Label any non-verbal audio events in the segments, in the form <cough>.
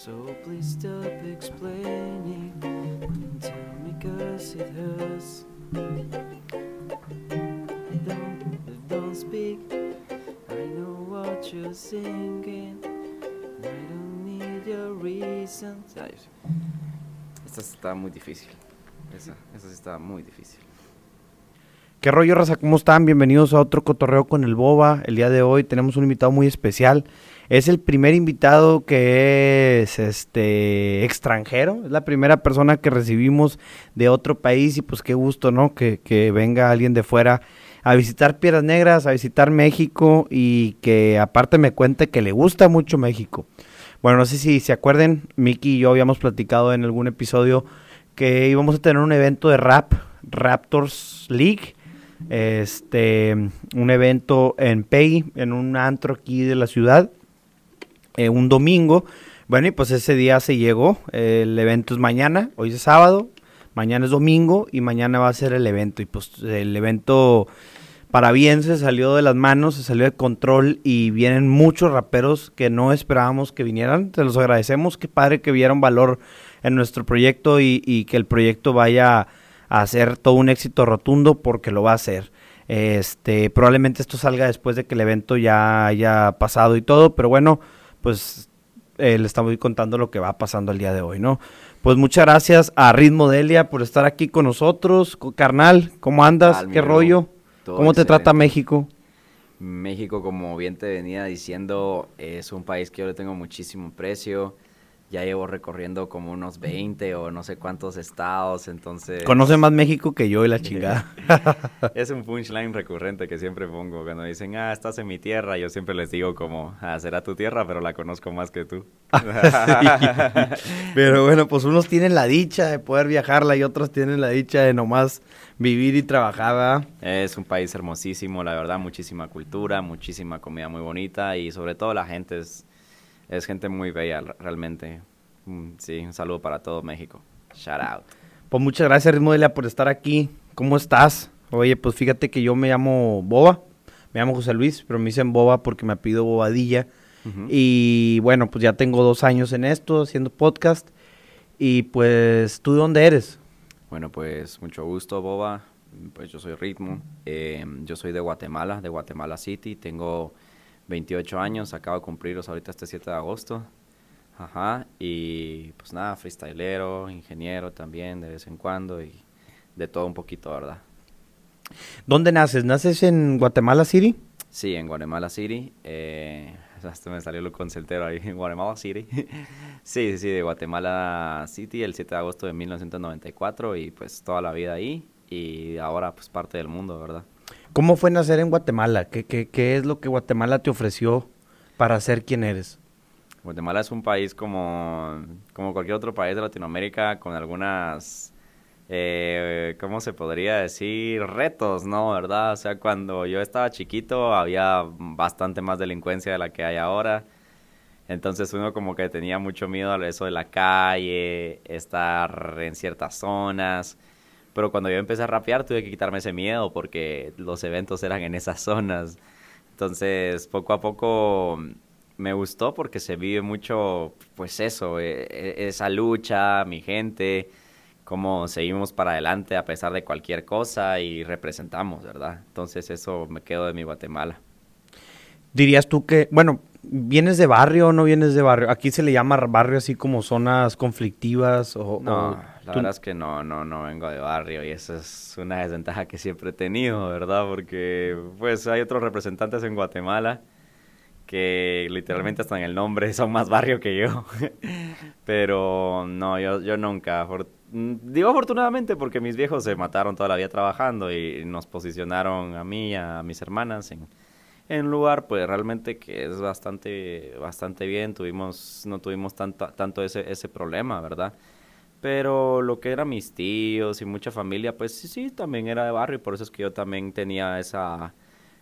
So please stop explaining and tell me cause it hurts. Don't, don't speak. I know what you're thinking. I don't need your reasons. Esta está muy difícil. Esa, esa sí está muy difícil. ¿Qué rollo, raza? ¿Cómo están? Bienvenidos a otro cotorreo con el Boba. El día de hoy tenemos un invitado muy especial. Es el primer invitado que es este extranjero. Es la primera persona que recibimos de otro país y pues qué gusto, ¿no? Que, que venga alguien de fuera a visitar Piedras Negras, a visitar México y que aparte me cuente que le gusta mucho México. Bueno, no sé si se acuerden, Miki y yo habíamos platicado en algún episodio que íbamos a tener un evento de rap, Raptors League, este, un evento en Pay, en un antro aquí de la ciudad, eh, un domingo. Bueno, y pues ese día se llegó, el evento es mañana, hoy es sábado, mañana es domingo y mañana va a ser el evento. Y pues el evento para bien se salió de las manos, se salió de control y vienen muchos raperos que no esperábamos que vinieran. Se los agradecemos, qué padre que vieron valor en nuestro proyecto y que el proyecto vaya a ser todo un éxito rotundo porque lo va a hacer. Este, probablemente esto salga después de que el evento ya haya pasado y todo, pero bueno, pues eh, le estamos contando lo que va pasando el día de hoy, ¿no? Pues muchas gracias a Ritmo Delia por estar aquí con nosotros. Carnal, ¿cómo andas? Tal, ¿Qué rollo? ¿Cómo te trata. México? México, como bien te venía diciendo, es un país que yo le tengo muchísimo precio. Ya llevo recorriendo como unos 20 o no sé cuántos estados, entonces... Conoce más México que yo y la chingada. <laughs> Es un punchline recurrente que siempre pongo cuando dicen, ah, estás en mi tierra. Yo siempre les digo como, ah, será tu tierra, pero la conozco más que tú. <laughs> Pero bueno, pues unos tienen la dicha de poder viajarla y otros tienen la dicha de nomás vivir y trabajar, ¿verdad? Es un país hermosísimo, la verdad, muchísima cultura, muchísima comida muy bonita y sobre todo la gente es, es gente muy bella re- realmente. Mm, Sí, un saludo para todo México. Shout out. Pues muchas gracias, Ritmo Delia, por estar aquí. ¿Cómo estás? Oye, pues fíjate que yo me llamo Boba, me llamo José Luis, pero me dicen Boba porque me pido Bobadilla. Y bueno, pues ya tengo dos años en esto, haciendo podcast. Y pues, ¿tú de dónde eres? Bueno, pues mucho gusto, Boba. Pues yo soy Ritmo. Eh, yo soy de Guatemala, de Guatemala City. Tengo 28 años, acabo de cumplirlos ahorita este 7 de agosto. Ajá. Y pues nada, freestylero, ingeniero también de vez en cuando y de todo un poquito, ¿verdad? ¿Dónde naces? ¿Naces en Guatemala City? Sí, en Guatemala City. Eh, <laughs> hasta me salió lo concertero ahí, en Guatemala City. <laughs> sí, sí, sí, de Guatemala City, el 7 de agosto de 1994 y pues toda la vida ahí y ahora pues parte del mundo, ¿verdad? ¿Cómo fue nacer en Guatemala? ¿Qué, qué, qué es lo que Guatemala te ofreció para ser quien eres? Guatemala es un país como, como cualquier otro país de Latinoamérica con algunas, eh, ¿cómo se podría decir? Retos, ¿no? ¿Verdad? O sea, cuando yo estaba chiquito había bastante más delincuencia de la que hay ahora. Entonces uno como que tenía mucho miedo a eso de la calle, estar en ciertas zonas. Pero cuando yo empecé a rapear tuve que quitarme ese miedo porque los eventos eran en esas zonas. Entonces poco a poco me gustó porque se vive mucho, pues eso, eh, eh, esa lucha, mi gente, cómo seguimos para adelante a pesar de cualquier cosa y representamos, ¿verdad? Entonces eso me quedo de mi Guatemala. Dirías tú que, bueno, ¿vienes de barrio o no vienes de barrio? Aquí se le llama barrio así como zonas conflictivas o... No, o la verdad es que no, no, no vengo de barrio y eso es una desventaja que siempre he tenido, ¿verdad? Porque pues hay otros representantes en Guatemala que literalmente hasta en el nombre <laughs> son más barrio que yo. <laughs> Pero no, yo, yo nunca. mm, Digo afortunadamente porque mis viejos se mataron toda la vida trabajando y nos posicionaron a mí y a mis hermanas en, en un lugar pues realmente que es bastante, bastante bien. Tuvimos, no tuvimos tanto, tanto ese, ese problema, ¿verdad? Pero lo que eran mis tíos y mucha familia, pues sí, sí, también era de barrio y por eso es que yo también tenía esa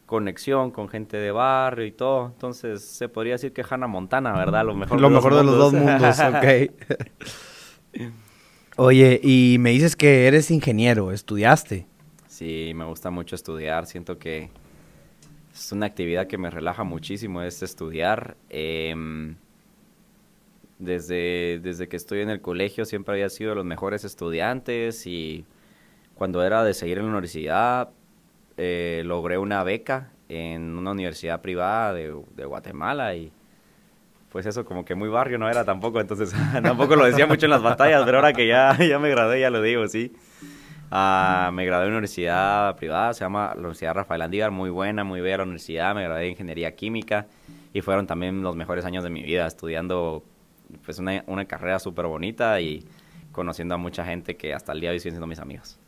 conexión con gente de barrio y todo. Entonces se podría decir que Hannah Montana, ¿verdad? Lo mejor, Lo mejor de los dos mundos, ok. <laughs> Oye, y me dices que eres ingeniero, estudiaste. Sí, me gusta mucho estudiar. Siento que es una actividad que me relaja muchísimo, es estudiar. Em, Desde, desde que estoy en el colegio siempre había sido de los mejores estudiantes y cuando era de seguir en la universidad eh, logré una beca en una universidad privada de, de Guatemala y pues eso como que muy barrio no era tampoco, entonces <laughs> tampoco lo decía mucho en las batallas, pero ahora que ya, <laughs> ya me gradué ya lo digo, sí. Ah, me gradué en una universidad privada, se llama la Universidad Rafael Andívar, muy buena, muy bella la universidad, me gradué de Ingeniería Química y fueron también los mejores años de mi vida estudiando pues una, una carrera súper bonita y conociendo a mucha gente que hasta el día de hoy siguen siendo mis amigos.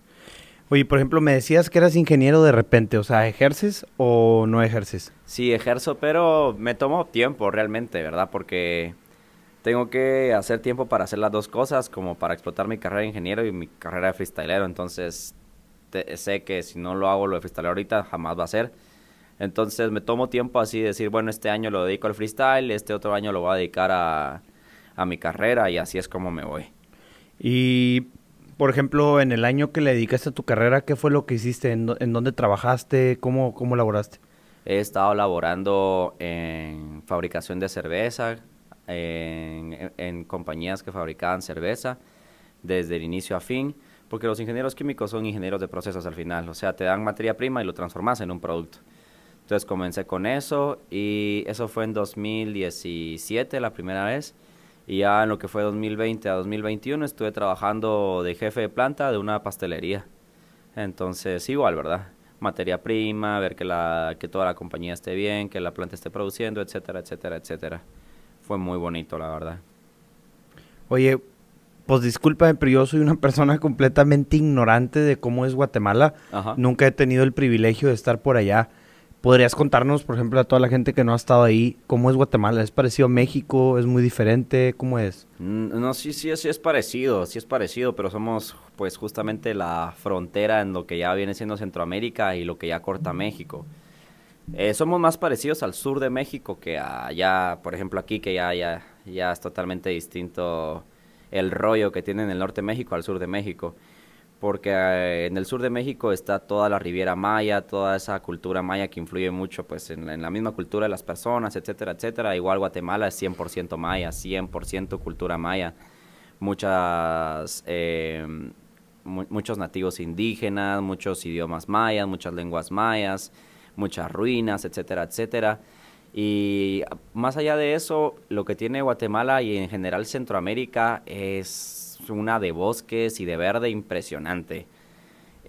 Oye, por ejemplo, me decías que eras ingeniero de repente, o sea, ¿ejerces o no ejerces? Sí, ejerzo, pero me tomo tiempo realmente, ¿verdad? Porque tengo que hacer tiempo para hacer las dos cosas, como para explotar mi carrera de ingeniero y mi carrera de freestylero. Entonces, sé que si no lo hago lo de freestylero ahorita, jamás va a ser. Entonces, me tomo tiempo así de decir, bueno, este año lo dedico al freestyle, este otro año lo voy a dedicar a, a mi carrera y así es como me voy. Y por ejemplo, en el año que le dedicaste a tu carrera, ¿qué fue lo que hiciste? ¿En, dónde trabajaste? ¿Cómo, ¿Cómo laboraste? He estado laborando en fabricación de cerveza, en, en, compañías que fabricaban cerveza desde el inicio a fin, porque los ingenieros químicos son ingenieros de procesos al final, o sea, te dan materia prima y lo transformas en un producto. Entonces comencé con eso y eso fue en 2017 la primera vez. Y ya en lo que fue 2020 a 2021 estuve trabajando de jefe de planta de una pastelería. Entonces, igual, ¿verdad? Materia prima, ver que, la, que toda la compañía esté bien, que la planta esté produciendo, etcétera, etcétera, etcétera. Fue muy bonito, la verdad. Oye, pues discúlpame, pero yo soy una persona completamente ignorante de cómo es Guatemala. Nunca he tenido el privilegio de estar por allá. ¿Podrías contarnos, por ejemplo, a toda la gente que no ha estado ahí, cómo es Guatemala? ¿Es parecido a México? ¿Es muy diferente? ¿Cómo es? Mm, no, sí, sí, sí es parecido, sí es parecido, pero somos pues justamente la frontera en lo que ya viene siendo Centroamérica y lo que ya corta México. Eh, somos más parecidos al sur de México que allá, por ejemplo, aquí, que ya, ya, ya es totalmente distinto el rollo que tiene en el norte de México al sur de México porque eh, en el sur de México está toda la Riviera Maya, toda esa cultura maya que influye mucho pues en, la misma cultura de las personas, etcétera, etcétera. Igual Guatemala es 100% maya, 100% cultura maya. Muchas, eh, muchos nativos indígenas, muchos idiomas mayas, muchas lenguas mayas, muchas ruinas, etcétera, etcétera. Y más allá de eso, lo que tiene Guatemala y en general Centroamérica es una de bosques y de verde impresionante.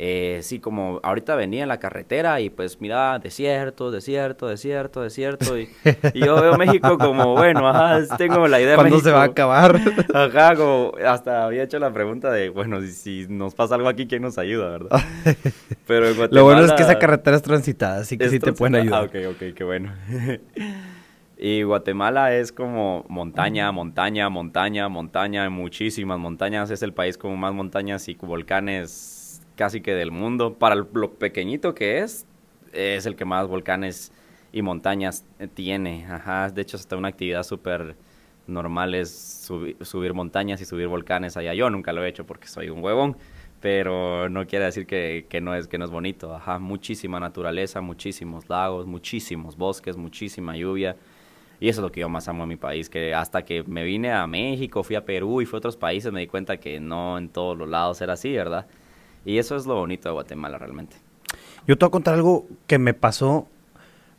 Eh, sí, como ahorita venía en la carretera y pues mira, desierto, desierto, desierto, desierto. Y, yo veo México como, bueno, ajá, tengo la idea de ¿Cuándo se va a acabar? Ajá, como hasta había hecho la pregunta de, bueno, si, nos pasa algo aquí, ¿quién nos ayuda, verdad? Pero <laughs> Lo bueno es que esa carretera es transitada, así que sí te pueden ayudar. Ah, ok, ok, qué bueno. <laughs> Y Guatemala es como montaña, montaña, montaña, montaña, muchísimas montañas. Es el país con más montañas y volcanes casi que del mundo. Para lo pequeñito que es, es el que más volcanes y montañas tiene. Ajá, de hecho, hasta una actividad súper normal es subir montañas y subir volcanes allá. Yo nunca lo he hecho porque soy un huevón, pero no quiere decir que, que, no, es, que no es bonito. Ajá, muchísima naturaleza, muchísimos lagos, muchísimos bosques, muchísima lluvia y eso es lo que yo más amo en mi país, que hasta que me vine a México, fui a Perú y fui a otros países, me di cuenta que no en todos los lados era así, ¿verdad? Y eso es lo bonito de Guatemala realmente. Yo te voy a contar algo que me pasó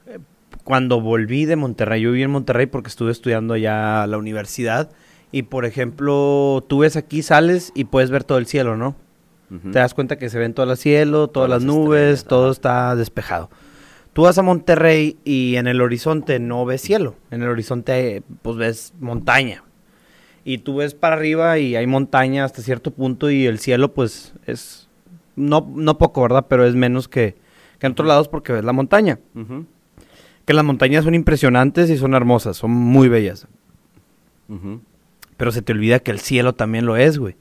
eh, cuando volví de Monterrey. Yo viví en Monterrey porque estuve estudiando allá a la universidad. Y por ejemplo, tú ves aquí, sales y puedes ver todo el cielo, ¿no? Te das cuenta que se ven todo el cielo, todas, las, nubes, todo está despejado. Tú vas a Monterrey y en el horizonte no ves cielo. En el horizonte, pues ves montaña. Y tú ves para arriba y hay montaña hasta cierto punto y el cielo, pues es. No, no poco, ¿verdad? Pero es menos que, que en otros lados porque ves la montaña. Que las montañas son impresionantes y son hermosas, son muy bellas. Pero se te olvida que el cielo también lo es, güey.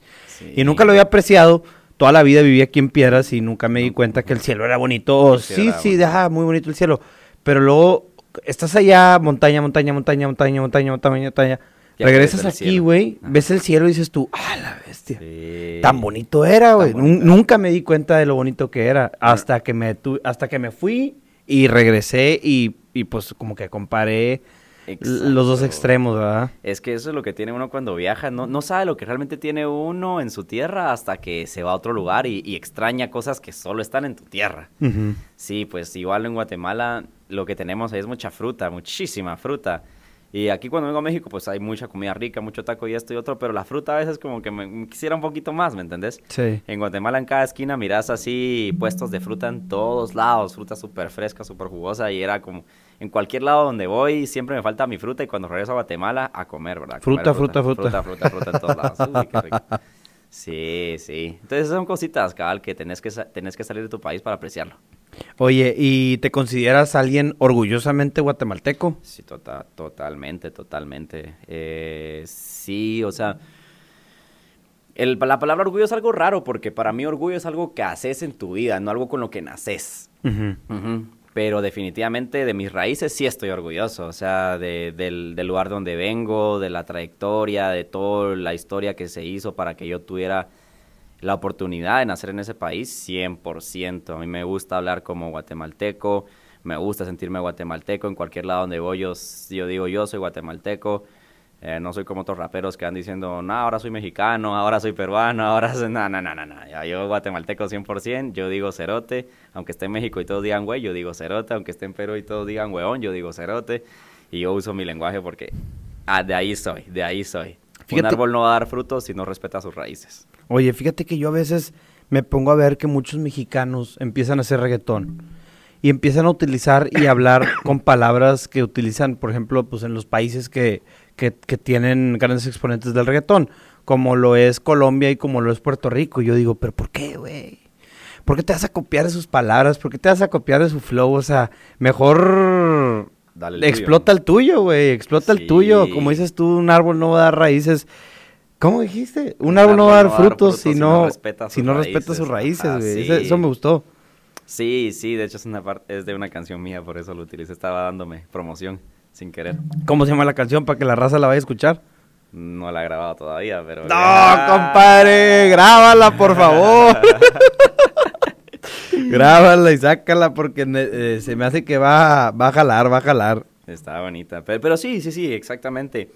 Y nunca lo había apreciado toda la vida viví aquí en Piedras y nunca me di cuenta que el cielo era bonito. sí, sí, deja muy bonito el cielo. Pero luego estás allá, montaña, montaña, montaña, montaña, montaña, montaña, montaña. Regresas aquí, güey, ves el cielo y dices tú, ah, la bestia. Tan bonito era, güey. Nunca me di cuenta de lo bonito que era hasta que me hasta que me fui y regresé y, y pues como que comparé los dos extremos, ¿verdad? Es que eso es lo que tiene uno cuando viaja, no, no sabe lo que realmente tiene uno en su tierra hasta que se va a otro lugar y, extraña cosas que solo están en tu tierra. Sí, pues igual en Guatemala lo que tenemos ahí es mucha fruta, muchísima fruta. Y aquí cuando vengo a México, pues hay mucha comida rica, mucho taco y esto y otro, pero la fruta a veces como que me quisiera un poquito más, ¿me entendés? Sí. En Guatemala en cada esquina miras así puestos de fruta en todos lados, fruta súper fresca, súper jugosa y era como en cualquier lado donde voy siempre me falta mi fruta y cuando regreso a Guatemala a comer, ¿verdad? fruta, fruta, fruta, fruta. Fruta, fruta, en todos lados. Uy, qué rico. Sí, sí. Entonces son cositas, cabal, que tenés que, tenés que salir de tu país para apreciarlo. Oye, ¿y te consideras alguien orgullosamente guatemalteco? Sí, tota, totalmente, totalmente. Eh, sí, o sea, el, la palabra orgullo es algo raro porque para mí orgullo es algo que haces en tu vida, no algo con lo que naces. Pero definitivamente de mis raíces sí estoy orgulloso, o sea, de, del, del, lugar donde vengo, de la trayectoria, de toda la historia que se hizo para que yo tuviera la oportunidad de nacer en ese país, 100%. A mí me gusta hablar como guatemalteco, me gusta sentirme guatemalteco, en cualquier lado donde voy yo, yo digo yo soy guatemalteco. Eh, no soy como otros raperos que van diciendo, no, ahora soy mexicano, ahora soy peruano, <laughs> ahora soy... No, no, no, no, no. Ya, yo guatemalteco 100%, yo digo cerote, aunque esté en México y todos digan güey, yo digo cerote, aunque esté en Perú y todos digan weón, yo digo cerote. Y yo uso mi lenguaje porque ah, de ahí soy, de ahí soy. Un árbol no va a dar frutos si no respeta sus raíces. Oye, fíjate que yo a veces me pongo a ver que muchos mexicanos empiezan a hacer reggaetón y empiezan a utilizar y hablar con palabras que utilizan, por ejemplo, pues en los países que que, tienen grandes exponentes del reggaetón, como lo es Colombia y como lo es Puerto Rico. Y yo digo, pero ¿por qué, güey? ¿Por qué te vas a copiar de sus palabras? ¿Por qué te vas a copiar de su flow? O sea, mejor explota el tuyo, güey. Explota el tuyo. Como dices tú, un árbol no va a dar raíces. ¿Cómo dijiste? Un, árbol, no va a dar frutos, si, no, respeta sus si no respeta sus raíces, güey. eso, me gustó. Sí, sí, de hecho es una parte, es de una canción mía, por eso lo utilicé, estaba dándome promoción sin querer. ¿Cómo se llama la canción para que la raza la vaya a escuchar? No la he grabado todavía, pero... No, compadre, grábala, por favor. <laughs> grábala y sácala porque eh, se me hace que va, va a jalar, va a jalar. Está bonita, pero, sí, sí, sí, exactamente.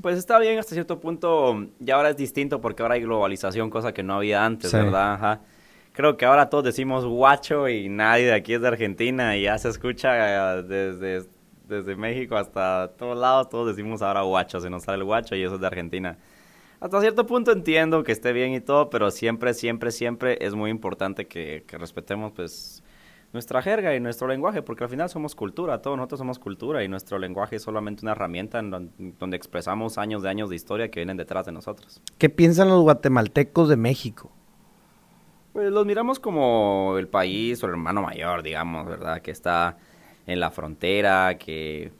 Pues está bien hasta cierto punto, y ahora es distinto porque ahora hay globalización, cosa que no había antes, ¿verdad? Ajá. Creo que ahora todos decimos guacho y nadie de aquí es de Argentina y ya se escucha desde desde México hasta todos lados, todos decimos ahora guacho, se nos sale el guacho y eso es de Argentina. Hasta cierto punto entiendo que esté bien y todo, pero siempre, siempre, siempre es muy importante que, respetemos pues nuestra jerga y nuestro lenguaje, porque al final somos cultura, todos nosotros somos cultura y nuestro lenguaje es solamente una herramienta en donde, expresamos años de años de historia que vienen detrás de nosotros. ¿Qué piensan los guatemaltecos de México? Pues los miramos como el país o el hermano mayor, digamos, ¿verdad? Que está en la frontera, que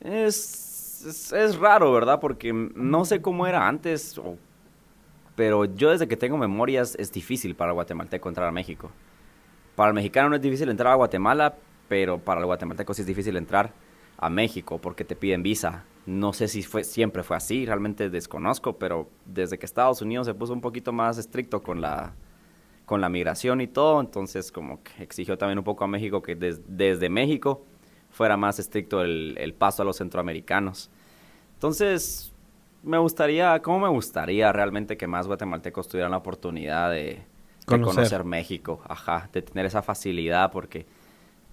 es, es, raro, ¿verdad? Porque no sé cómo era antes, pero yo desde que tengo memorias es difícil para el guatemalteco entrar a México. Para el mexicano no es difícil entrar a Guatemala, pero para el guatemalteco sí es difícil entrar a México porque te piden visa. No sé si fue, siempre fue así, realmente desconozco, pero desde que Estados Unidos se puso un poquito más estricto con la, con la migración y todo, entonces como que exigió también un poco a México que desde México fuera más estricto el, paso a los centroamericanos. Entonces, me gustaría, ¿cómo me gustaría realmente que más guatemaltecos tuvieran la oportunidad de, conocer. México? Ajá, de tener esa facilidad, porque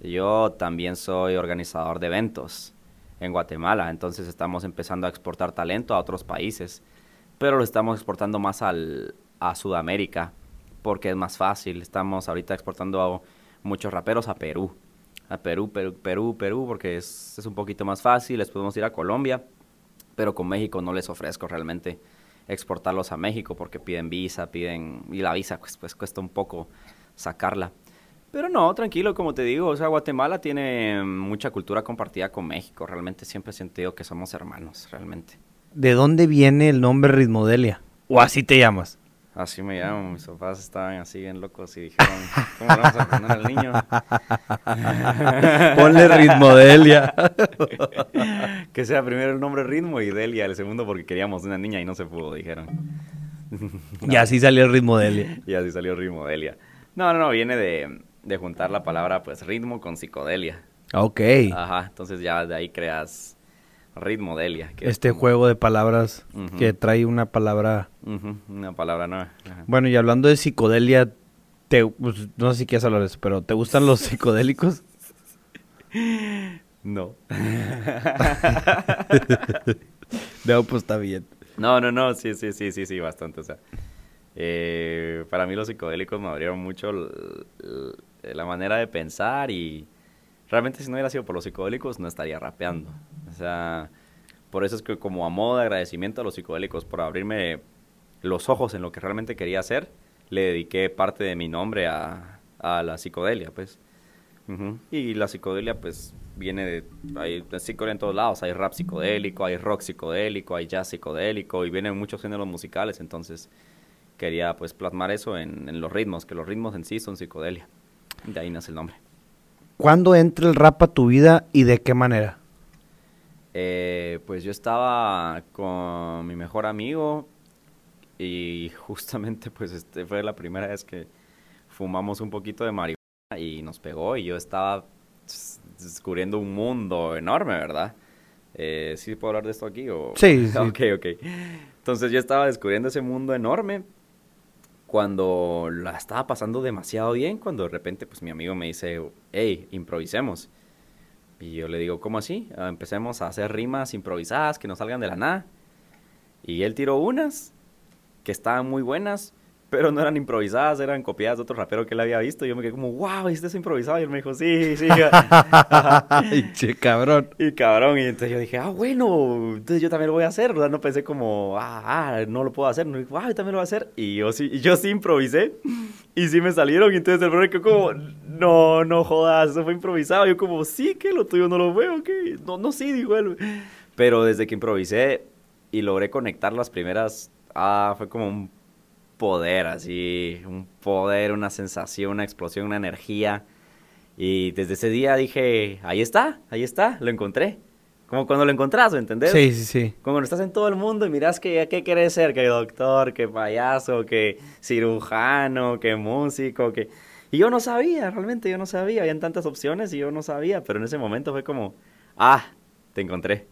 yo también soy organizador de eventos en Guatemala, entonces estamos empezando a exportar talento a otros países, pero lo estamos exportando más al, a Sudamérica porque es más fácil. Estamos ahorita exportando a muchos raperos a Perú. A Perú, Perú, Perú, Perú, porque es, un poquito más fácil. Les podemos ir a Colombia, pero con México no les ofrezco realmente exportarlos a México porque piden visa, piden... Y la visa pues, pues cuesta un poco sacarla. Pero no, tranquilo, como te digo, o sea, Guatemala tiene mucha cultura compartida con México. Realmente siempre he sentido que somos hermanos, realmente. ¿De dónde viene el nombre Ritmodelia? ¿O así te llamas? Así me llamo, mis papás estaban así bien locos y dijeron, ¿cómo vamos a poner al niño? <laughs> Ponle ritmo Delia. <laughs> que sea primero el nombre ritmo y Delia el segundo porque queríamos una niña y no se pudo, dijeron. Y así salió el ritmo Delia. y así salió el ritmo Delia. No, no, no, viene de, de juntar la palabra pues ritmo con psicodelia. Ok. Ajá, entonces ya de ahí creas Ritmodelia. que es Este como- juego de palabras que trae una palabra. Una palabra nueva. Ajá. Bueno, y hablando de psicodelia, te, pues, no sé si quieres hablar de eso, pero ¿te gustan los psicodélicos? <laughs> No. <laughs> No, pues está bien. No, no, no, sí, sí, sí, sí, sí, bastante. O sea, eh, para mí los psicodélicos me abrieron mucho la manera de pensar y realmente si no hubiera sido por los psicodélicos no estaría rapeando. O sea, por eso es que como a modo de agradecimiento a los psicodélicos por abrirme los ojos en lo que realmente quería hacer, le dediqué parte de mi nombre a, la psicodelia, pues. Y la psicodelia, pues, viene de... Hay psicodelia en todos lados. Hay rap psicodélico, hay rock psicodélico, hay jazz psicodélico y vienen muchos géneros musicales. Entonces, quería, pues, plasmar eso en, en los ritmos, que los ritmos en sí son psicodelia. De ahí nace el nombre. ¿Cuándo entra el rap a tu vida y de qué manera? Eh, pues yo estaba con mi mejor amigo y justamente, pues, este fue la primera vez que fumamos un poquito de marihuana y nos pegó y yo estaba descubriendo un mundo enorme, ¿verdad? Eh, ¿Sí puedo hablar de esto aquí? O... Sí, <laughs> sí. Ok, ok. Entonces yo estaba descubriendo ese mundo enorme cuando la estaba pasando demasiado bien, cuando de repente pues mi amigo me dice, hey, improvisemos. Y yo le digo, ¿cómo así? Empecemos a hacer rimas improvisadas que nos salgan de la nada. Y él tiró unas que estaban muy buenas, pero no eran improvisadas, eran copiadas de otro rapero que él había visto. Y yo me quedé como, wow, ¿este es improvisado? Y él me dijo, sí, sí. Ay, <laughs> che, cabrón. Y cabrón, y entonces yo dije, ah, bueno, entonces yo también lo voy a hacer. O sea, no pensé como, ah, ah, no lo puedo hacer. No, ah, yo también lo voy a hacer. Y yo sí, y yo sí improvisé. Y sí me salieron. Y entonces el brother quedó como, no, no jodas, eso fue improvisado. Yo como, sí, que lo tuyo no lo veo, que no, no, sí, dijo él. Pero desde que improvisé y logré conectar las primeras, ah, fue como un poder así, un poder, una sensación, una explosión, una energía. Y desde ese día dije, ahí está, ahí está, lo encontré. Como cuando lo encontrás, ¿me entendés? Sí, sí, sí. Como cuando estás en todo el mundo y miras que qué querés ser, que doctor, que payaso, que cirujano, que músico, que... Y yo no sabía, realmente yo no sabía, habían tantas opciones y yo no sabía, pero en ese momento fue como, ah, te encontré.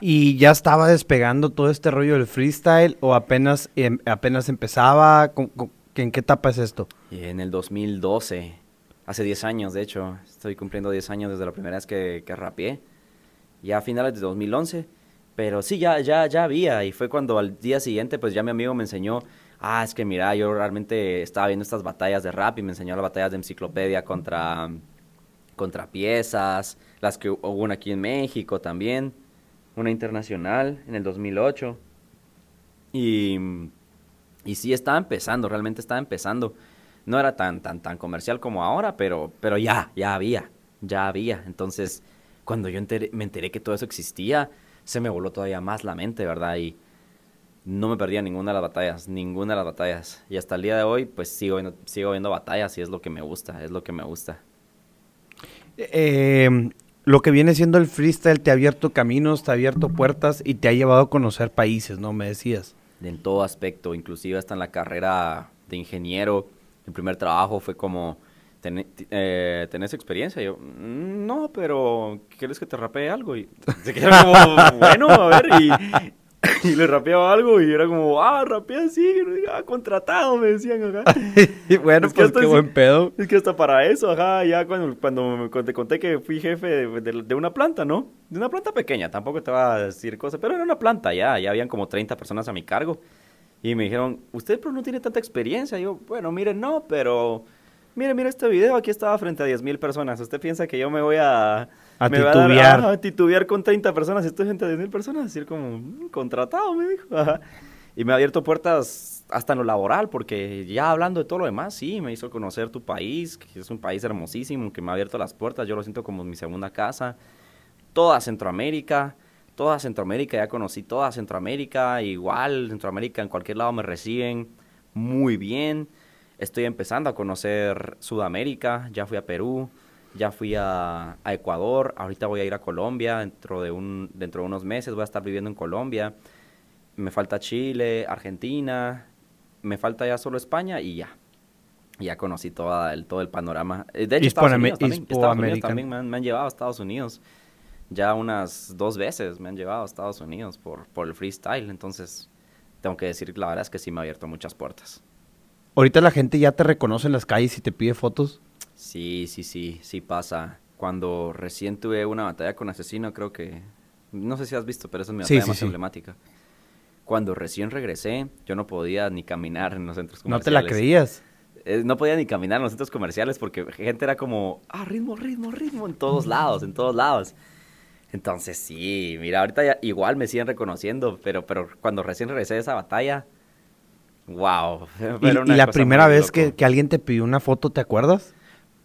¿Y ya estaba despegando todo este rollo del freestyle o apenas, em- apenas empezaba? ¿Con- con- ¿En qué etapa es esto? En el 2012, hace 10 años de hecho, estoy cumpliendo 10 años desde la primera vez que, que rapeé, ya a finales de 2011, pero sí, ya, ya, ya había, y fue cuando al día siguiente, pues ya mi amigo me enseñó, ah, es que mira, yo realmente estaba viendo estas batallas de rap y me enseñó las batallas de enciclopedia contra, contra piezas, las que hubo aquí en México también, una internacional en el 2008, y... Y sí, estaba empezando, realmente estaba empezando. No era tan, tan, tan comercial como ahora, pero, pero ya, ya había, ya había. Entonces, cuando yo me enteré que todo eso existía, se me voló todavía más la mente, ¿verdad? Y no me perdía ninguna de las batallas, ninguna de las batallas. Y hasta el día de hoy, pues sigo viendo, sigo viendo batallas y es lo que me gusta, es lo que me gusta. Eh, lo que viene siendo el freestyle te ha abierto caminos, te ha abierto puertas y te ha llevado a conocer países, ¿no? Me decías. en todo aspecto, inclusive hasta en la carrera de ingeniero. El primer trabajo fue como, "Ten- eh, ¿tenés experiencia? Y yo, "Mm, no, pero ¿quieres que te rapee algo? Y se quedó como, <laughs> bueno, a ver, y, <laughs> y le rapeaba algo y era como, ah, rapea así, ah, contratado, me decían acá. <laughs> bueno, Es que pues qué buen pedo. Es que hasta para eso, ajá, ya cuando, cuando cuando te conté que fui jefe de, de- de una planta, ¿no? De una planta pequeña, tampoco te va a decir cosas, pero era una planta ya, ya habían como 30 personas a mi cargo. Y me dijeron, usted pero no tiene tanta experiencia. Y yo, bueno, mire, no, pero mire, mire este video, aquí estaba frente a 10 mil personas. ¿Usted piensa que yo me voy a... A me va dar- titubear. ajá, a titubear con 30 personas estoy frente a 10 mil personas? Decir como, "Mm, contratado, me dijo. Ajá. Y me ha abierto puertas hasta en lo laboral, porque ya hablando de todo lo demás, sí, me hizo conocer tu país, que es un país hermosísimo, que me ha abierto las puertas, yo lo siento como mi segunda casa. Toda Centroamérica, toda Centroamérica, ya conocí toda Centroamérica, igual Centroamérica en cualquier lado me reciben muy bien. Estoy empezando a conocer Sudamérica, ya fui a Perú, ya fui a, a Ecuador, ahorita voy a ir a Colombia, dentro de, un, dentro de unos meses voy a estar viviendo en Colombia. Me falta Chile, Argentina, me falta ya solo España y ya. Ya conocí toda el, todo el panorama. Eh, De hecho, Estados Unidos también, Estados Unidos también me han, me han llevado a Estados Unidos. Ya unas dos veces me han llevado a Estados Unidos por, por el freestyle, entonces tengo que decir la verdad es que sí me ha abierto muchas puertas. Ahorita la gente ya te reconoce en las calles y te pide fotos. Sí, sí, sí, sí pasa. Cuando recién tuve una batalla con Asesino, creo que... No sé si has visto, pero esa es mi batalla sí, más sí. emblemática. Cuando recién regresé, yo no podía ni caminar en los centros No comerciales. te la creías. Eh, no podía ni caminar en los centros comerciales porque gente era como, ah, ritmo, ritmo, ritmo, en todos lados, en todos lados. Entonces sí, mira, ahorita ya igual me siguen reconociendo, pero, pero cuando recién regresé de esa batalla, wow. <laughs> Y, y la primera vez que, que alguien te pidió una foto, ¿te acuerdas?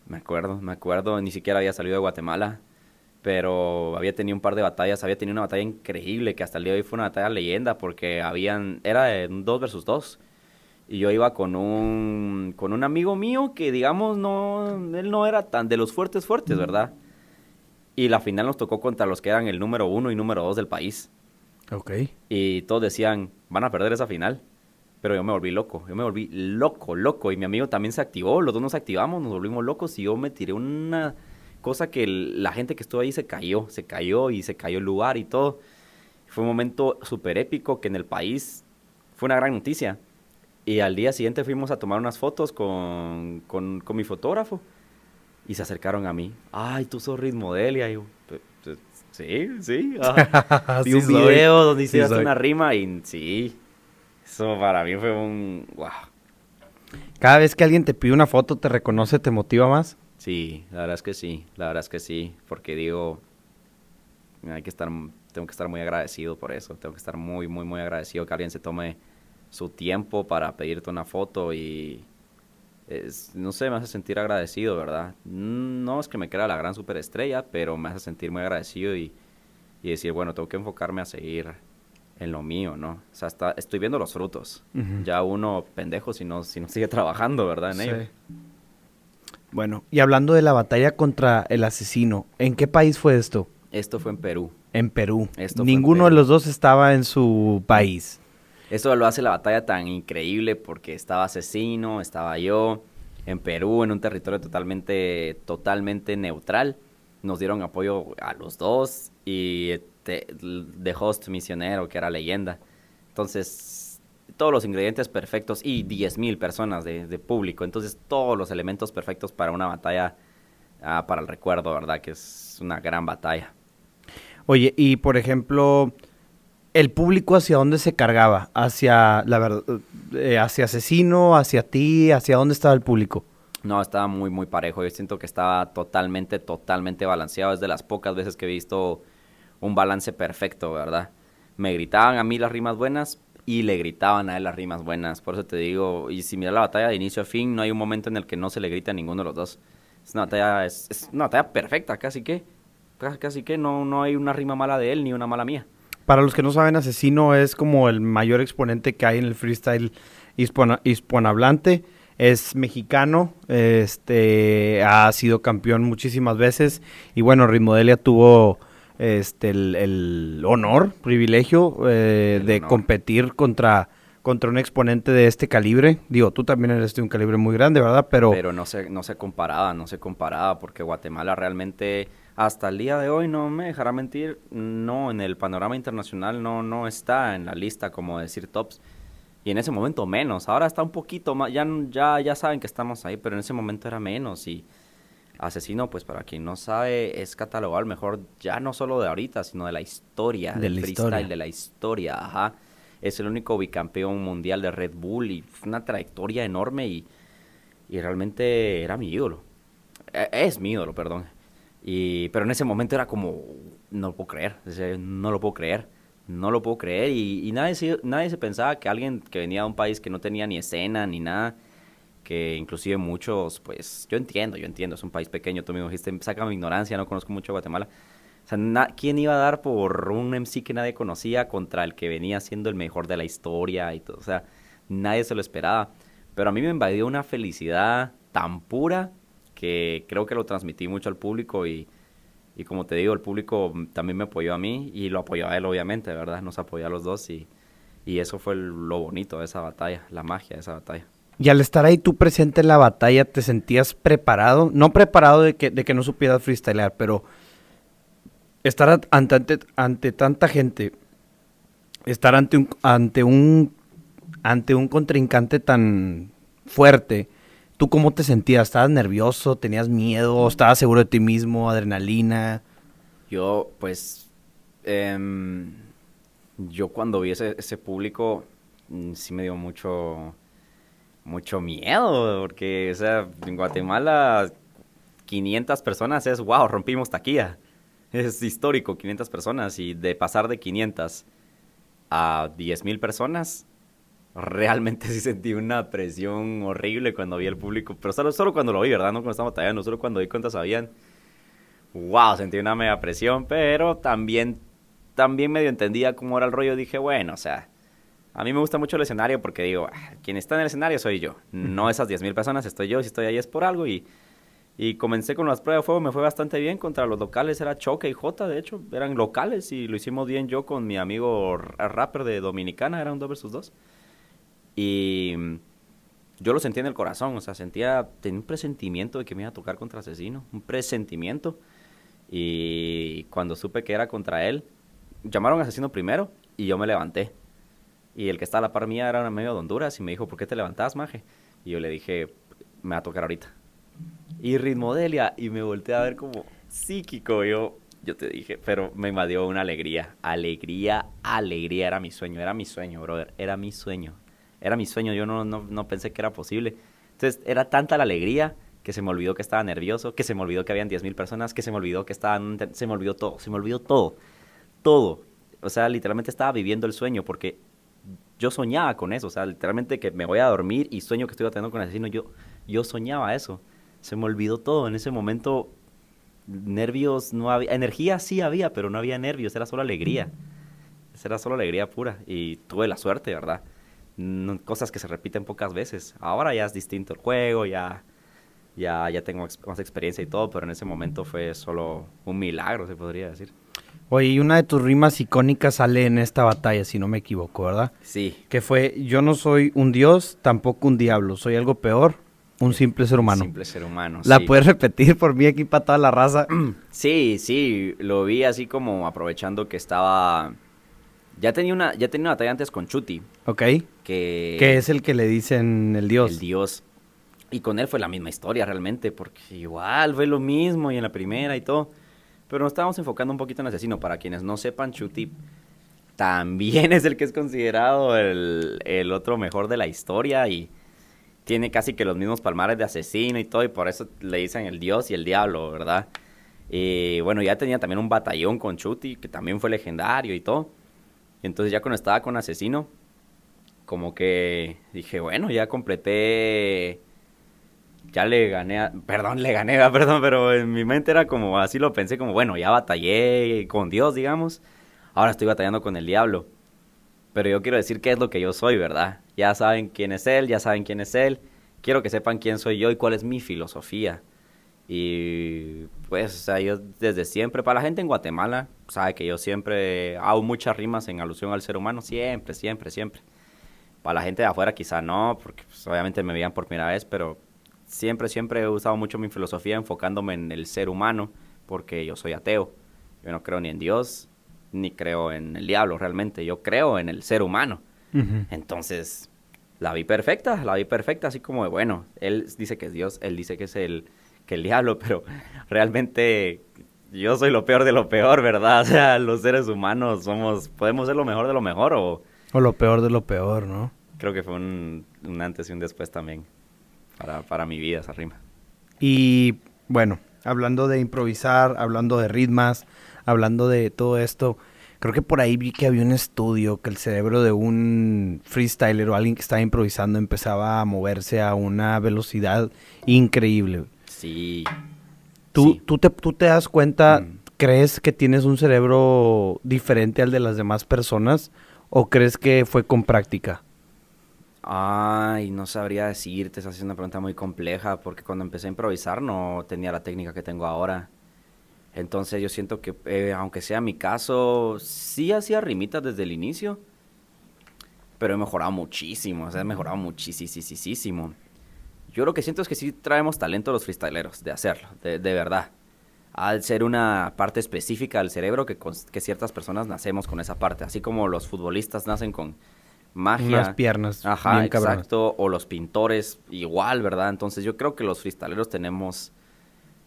Me acuerdo, me acuerdo, ni siquiera había salido de Guatemala, pero había tenido un par de batallas, había tenido una batalla increíble que hasta el día de hoy fue una batalla leyenda porque habían, era de 2 versus 2. Y yo iba con un, con un amigo mío que digamos no, él no era tan de los fuertes fuertes, ¿verdad? Y la final nos tocó contra los que eran el número uno y número dos del país. Ok. Y todos decían, van a perder esa final. Pero yo me volví loco, yo me volví loco, loco. Y mi amigo también se activó, los dos nos activamos, nos volvimos locos. Y yo me tiré una cosa que la gente que estuvo ahí se cayó, se cayó y se cayó el lugar y todo. Fue un momento súper épico que en el país fue una gran noticia. Y al día siguiente fuimos a tomar unas fotos con, con, con mi fotógrafo. Y se acercaron a mí. Ay, tú sos Ritmodelia. Y yo, "Pe- pe- sí, sí. ajá". <laughs> Vi Sí un soy. video donde Sí hiciste soy. una rima y sí. Eso para mí fue un... Wow. Cada vez que alguien te pide una foto, te reconoce, te motiva más. Sí, la verdad es que sí. La verdad es que sí. Porque digo, hay que estar, tengo que estar muy agradecido por eso. Tengo que estar muy, muy, muy agradecido que alguien se tome su tiempo para pedirte una foto y... es- no sé, me hace sentir agradecido, ¿verdad? No es que me crea la gran superestrella, pero me hace sentir muy agradecido y, y decir, bueno, tengo que enfocarme a seguir en lo mío, ¿no? O sea, está- estoy viendo los frutos. Ya uno pendejo si no, si no sigue trabajando, ¿verdad? En ello. Sí. Bueno, y hablando de la batalla contra el asesino, ¿en qué país fue esto? Esto fue en Perú. En Perú. Esto en Ninguno Perú. de los dos estaba en su país. Eso lo hace la batalla tan increíble porque estaba Asesino, estaba yo, en Perú, en un territorio totalmente, totalmente neutral. Nos dieron apoyo a los dos y este, de host misionero, que era leyenda. Entonces, todos los ingredientes perfectos y 10.000 personas de, de público. Entonces, todos los elementos perfectos para una batalla, ah, para el recuerdo, ¿verdad? Que es una gran batalla. Oye, y por ejemplo, el público hacia dónde se cargaba, hacia la verdad, eh, hacia asesino, hacia ti, hacia dónde estaba el público. No, estaba muy, muy parejo. Yo siento que estaba totalmente, totalmente balanceado. Es de las pocas veces que he visto un balance perfecto, ¿verdad? Me gritaban a mí las rimas buenas y le gritaban a él las rimas buenas. Por eso te digo, y si miras la batalla de inicio a fin, no hay un momento en el que no se le grita a ninguno de los dos. Es una batalla, es, una batalla perfecta, casi que. Ca- Casi que no, no hay una rima mala de él ni una mala mía. Para los que no saben, Asesino es como el mayor exponente que hay en el freestyle hispana- hispanohablante. Es mexicano, este, ha sido campeón muchísimas veces y bueno, Ritmodelia tuvo este, el, el honor, privilegio eh, El de honor. competir contra, contra un exponente de este calibre. Digo, tú también eres de un calibre muy grande, ¿verdad? Pero, pero no se, no se comparaba, no se comparaba, porque Guatemala realmente, hasta el día de hoy, no me dejará mentir, no, en el panorama internacional no, no está en la lista, como decir tops, y en ese momento menos, ahora está un poquito más, ya, ya, ya saben que estamos ahí, pero en ese momento era menos, y Asesino, pues para quien no sabe, es catalogado mejor, ya no solo de ahorita, sino de la historia, De del la freestyle, historia. de la historia, ajá. Es el único bicampeón mundial de Red Bull y fue una trayectoria enorme y, y realmente era mi ídolo. Eh, Es mi ídolo, perdón. Y, pero en ese momento era como, no lo puedo creer, no lo puedo creer, no lo puedo creer. Y, y nadie, se, nadie se pensaba que alguien que venía de un país que no tenía ni escena ni nada, que inclusive muchos, pues yo entiendo, yo entiendo, es un país pequeño, tú mismo dijiste, saca mi ignorancia, no conozco mucho Guatemala. O sea, na- ¿quién iba a dar por un MC que nadie conocía contra el que venía siendo el mejor de la historia y todo? O sea, nadie se lo esperaba. Pero a mí me invadió una felicidad tan pura que creo que lo transmití mucho al público y, y como te digo, el público también me apoyó a mí y lo apoyó a él, obviamente, ¿verdad? Nos apoyó a los dos y, y eso fue lo bonito de esa batalla, la magia de esa batalla. Y al estar ahí tú presente en la batalla, ¿te sentías preparado? No preparado de que, de que no supieras freestylear, pero estar ante, ante, tanta gente, estar ante un, ante un ante un contrincante tan fuerte, ¿tú cómo te sentías? ¿Estabas nervioso? ¿Tenías miedo? ¿Estabas seguro de ti mismo? ¿Adrenalina? Yo, pues, em, yo cuando vi ese, ese público, mm, sí me dio mucho, mucho miedo, porque, o sea, en Guatemala 500 personas es, wow, rompimos taquilla. Es histórico, 500 personas, y de pasar de 500 a 10 mil personas, realmente <laughs> sí sentí una presión horrible cuando vi el público, pero solo, solo cuando lo vi, ¿verdad? No cuando estaba batallando, solo cuando vi cuántas habían. Wow, sentí una mega presión, pero también, también medio entendía cómo era el rollo. Dije, bueno, o sea, a mí me gusta mucho el escenario porque digo, ah, quien está en el escenario soy yo, no esas 10.000 personas, estoy yo, si estoy ahí es por algo y y comencé con las pruebas de fuego, me fue bastante bien contra los locales, era Choque y J, de hecho, eran locales y lo hicimos bien yo con mi amigo rapper de Dominicana, era un 2 versus 2. Y yo lo sentía en el corazón, o sea, sentía, tenía un presentimiento de que me iba a tocar contra Asesino, un presentimiento. Y cuando supe que era contra él, llamaron a Asesino primero y yo me levanté. Y el que estaba a la par mía era un medio de Honduras y me dijo, ¿por qué te levantás, maje? Y yo le dije, me va a tocar ahorita y Ritmodelia. Y me volteé a ver como psíquico. Yo, yo te dije, pero me invadió una alegría. Alegría, alegría. Era mi sueño, era mi sueño, brother. Era mi sueño. Era mi sueño. Yo no, no, no pensé que era posible. Entonces, era tanta la alegría que se me olvidó que estaba nervioso, que se me olvidó que habían 10.000 personas, que se me olvidó que estaban... Se me olvidó todo, se me olvidó todo. Todo. O sea, literalmente estaba viviendo el sueño porque yo soñaba con eso. O sea, literalmente que me voy a dormir y sueño que estoy teniendo con el asesino. Yo, yo soñaba eso se me olvidó todo. En ese momento, nervios no había, energía sí había, pero no había nervios, era solo alegría. Era solo alegría pura y tuve la suerte, ¿verdad? cosas que se repiten pocas veces. Ahora ya es distinto el juego, ya, ya, ya tengo más experiencia y todo, pero en ese momento fue solo un milagro, se podría decir. Oye, y una de tus rimas icónicas sale en esta batalla, si no me equivoco, ¿verdad? Sí. Que fue, yo no soy un dios, tampoco un diablo, soy algo peor, un simple ser humano. Un simple ser humano. ¿La puedes repetir por mí aquí para toda la raza? <clears throat> Sí, sí, lo vi así como aprovechando que estaba... Ya tenía una, ya tenía una batalla antes con Chuti. Ok. Que... Que es el que le dicen el dios. El dios. Y con él fue la misma historia realmente, porque igual fue lo mismo y en la primera y todo. Pero nos estábamos enfocando un poquito en asesino. Para quienes no sepan, Chuti también <laughs> es el que es considerado el, el otro mejor de la historia y tiene casi que los mismos palmares de asesino y todo, y por eso le dicen el dios y el diablo, ¿verdad? Y bueno, ya tenía también un batallón con Chuti, que también fue legendario y todo. Y entonces ya cuando estaba con asesino, como que dije, bueno, ya completé, ya le gané, perdón, le gané, <laughs> perdón, pero en mi mente era como, así lo pensé, como, bueno, ya batallé con Dios, digamos, ahora estoy batallando con el diablo. Pero yo quiero decir qué es lo que yo soy, ¿verdad? Ya saben quién es él, ya saben quién es él. Quiero que sepan quién soy yo y cuál es mi filosofía. Y pues, o sea, yo desde siempre, para la gente en Guatemala, sabe que yo siempre hago muchas rimas en alusión al ser humano, siempre, siempre, siempre. Para la gente de afuera quizá no, porque pues, obviamente me veían por primera vez, pero siempre, siempre he usado mucho mi filosofía enfocándome en el ser humano, porque yo soy ateo. Yo no creo ni en Dios, ni creo en el diablo realmente, yo creo en el ser humano. Entonces, la vi perfecta, la vi perfecta, así como de, bueno, él dice que es Dios, él dice que es el, que el diablo, <laughs> pero realmente yo soy lo peor de lo peor, ¿verdad? <laughs> O sea, los seres humanos somos, podemos ser lo mejor de lo mejor o... O lo peor de lo peor, ¿no? Creo que fue un, un antes y un después también para, para mi vida esa rima. Y bueno, hablando de improvisar, hablando de ritmas, hablando de todo esto, creo que por ahí vi que había un estudio que el cerebro de un freestyler o alguien que estaba improvisando empezaba a moverse a una velocidad increíble. Sí. ¿Tú, Tú, te, tú te das cuenta, mm. crees que tienes un cerebro diferente al de las demás personas o crees que fue con práctica? Ay, no sabría decirte, esa es una pregunta muy compleja porque cuando empecé a improvisar no tenía la técnica que tengo ahora. Entonces yo siento que, eh, aunque sea mi caso, sí hacía rimitas desde el inicio, pero he mejorado muchísimo, o sea, he mejorado muchísimo. Yo lo que siento es que sí traemos talento los freestyleros de hacerlo, de, verdad. al ser una parte específica del cerebro que, que ciertas personas nacemos con esa parte, así como los futbolistas nacen con magia. Unas piernas. Ajá, exacto. O los pintores, igual, ¿verdad? Entonces yo creo que los freestaleros tenemos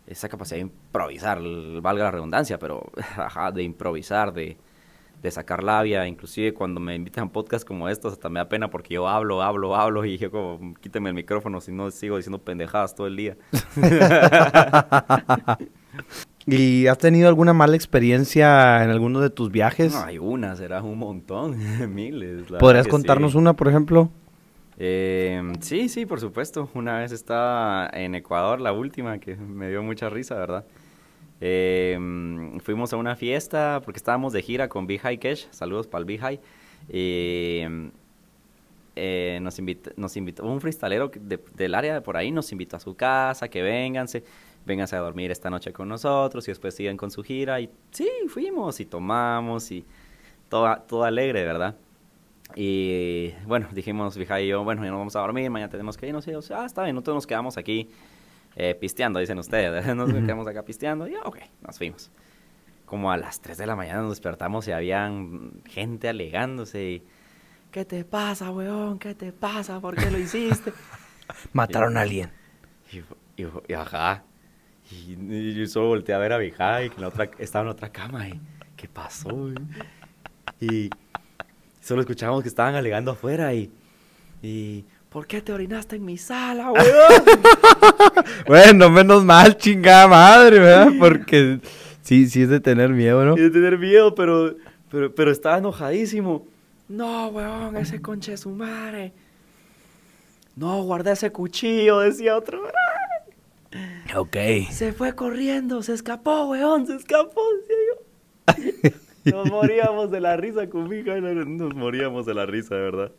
esa capacidad de improvisar, valga la redundancia, pero <laughs> ajá, de improvisar, de, de sacar labia. Inclusive cuando me invitan a podcasts como estos, hasta me da pena porque yo hablo, hablo, hablo y yo como, quíteme el micrófono si no sigo diciendo pendejadas todo el día. <laughs> <laughs> ¿Y has tenido alguna mala experiencia en alguno de tus viajes? No, hay una, será un montón, <laughs> miles. ¿Podrías contarnos una, por ejemplo? Eh, sí, sí, por supuesto. Una vez estaba en Ecuador, la última, que me dio mucha risa, ¿verdad? Eh, fuimos a una fiesta porque estábamos de gira con Bihai Cash. Saludos para el Bihai. Eh, eh, nos, invitó, nos invitó un freestalero del área de por ahí, nos invitó a su casa, que vénganse vénganse a dormir esta noche con nosotros y después sigan con su gira. Y sí, fuimos y tomamos y todo, todo alegre, ¿verdad? Y bueno, dijimos, Vija y yo, bueno, ya nos vamos a dormir, mañana tenemos que irnos. Y yo, ah, está bien, nosotros nos quedamos aquí eh, pisteando, dicen ustedes. <laughs> nos quedamos acá pisteando y ok, nos fuimos. Como a las 3 de la mañana nos despertamos y habían gente alegándose y, ¿qué te pasa, weón? ¿Qué te pasa? ¿Por qué lo hiciste? <laughs> Mataron a alguien. Y, y, ajá. Y, yo solo volteé a ver a Vijay, que la otra, estaba en otra cama. Y, ¿Qué pasó? Y solo escuchábamos que estaban alegando afuera y... y ¿Por qué te orinaste en mi sala, weón? <laughs> bueno, menos mal, chingada madre, ¿verdad? Porque sí, sí es de tener miedo, ¿no? Es de tener miedo, pero, pero, pero estaba enojadísimo. No, weón, ese conche es su madre. No, guarda ese cuchillo, decía otro. Ok. Se fue corriendo, se escapó, weón, se escapó. <laughs> Nos moríamos de la risa con mi hija, nos moríamos de la risa, de verdad.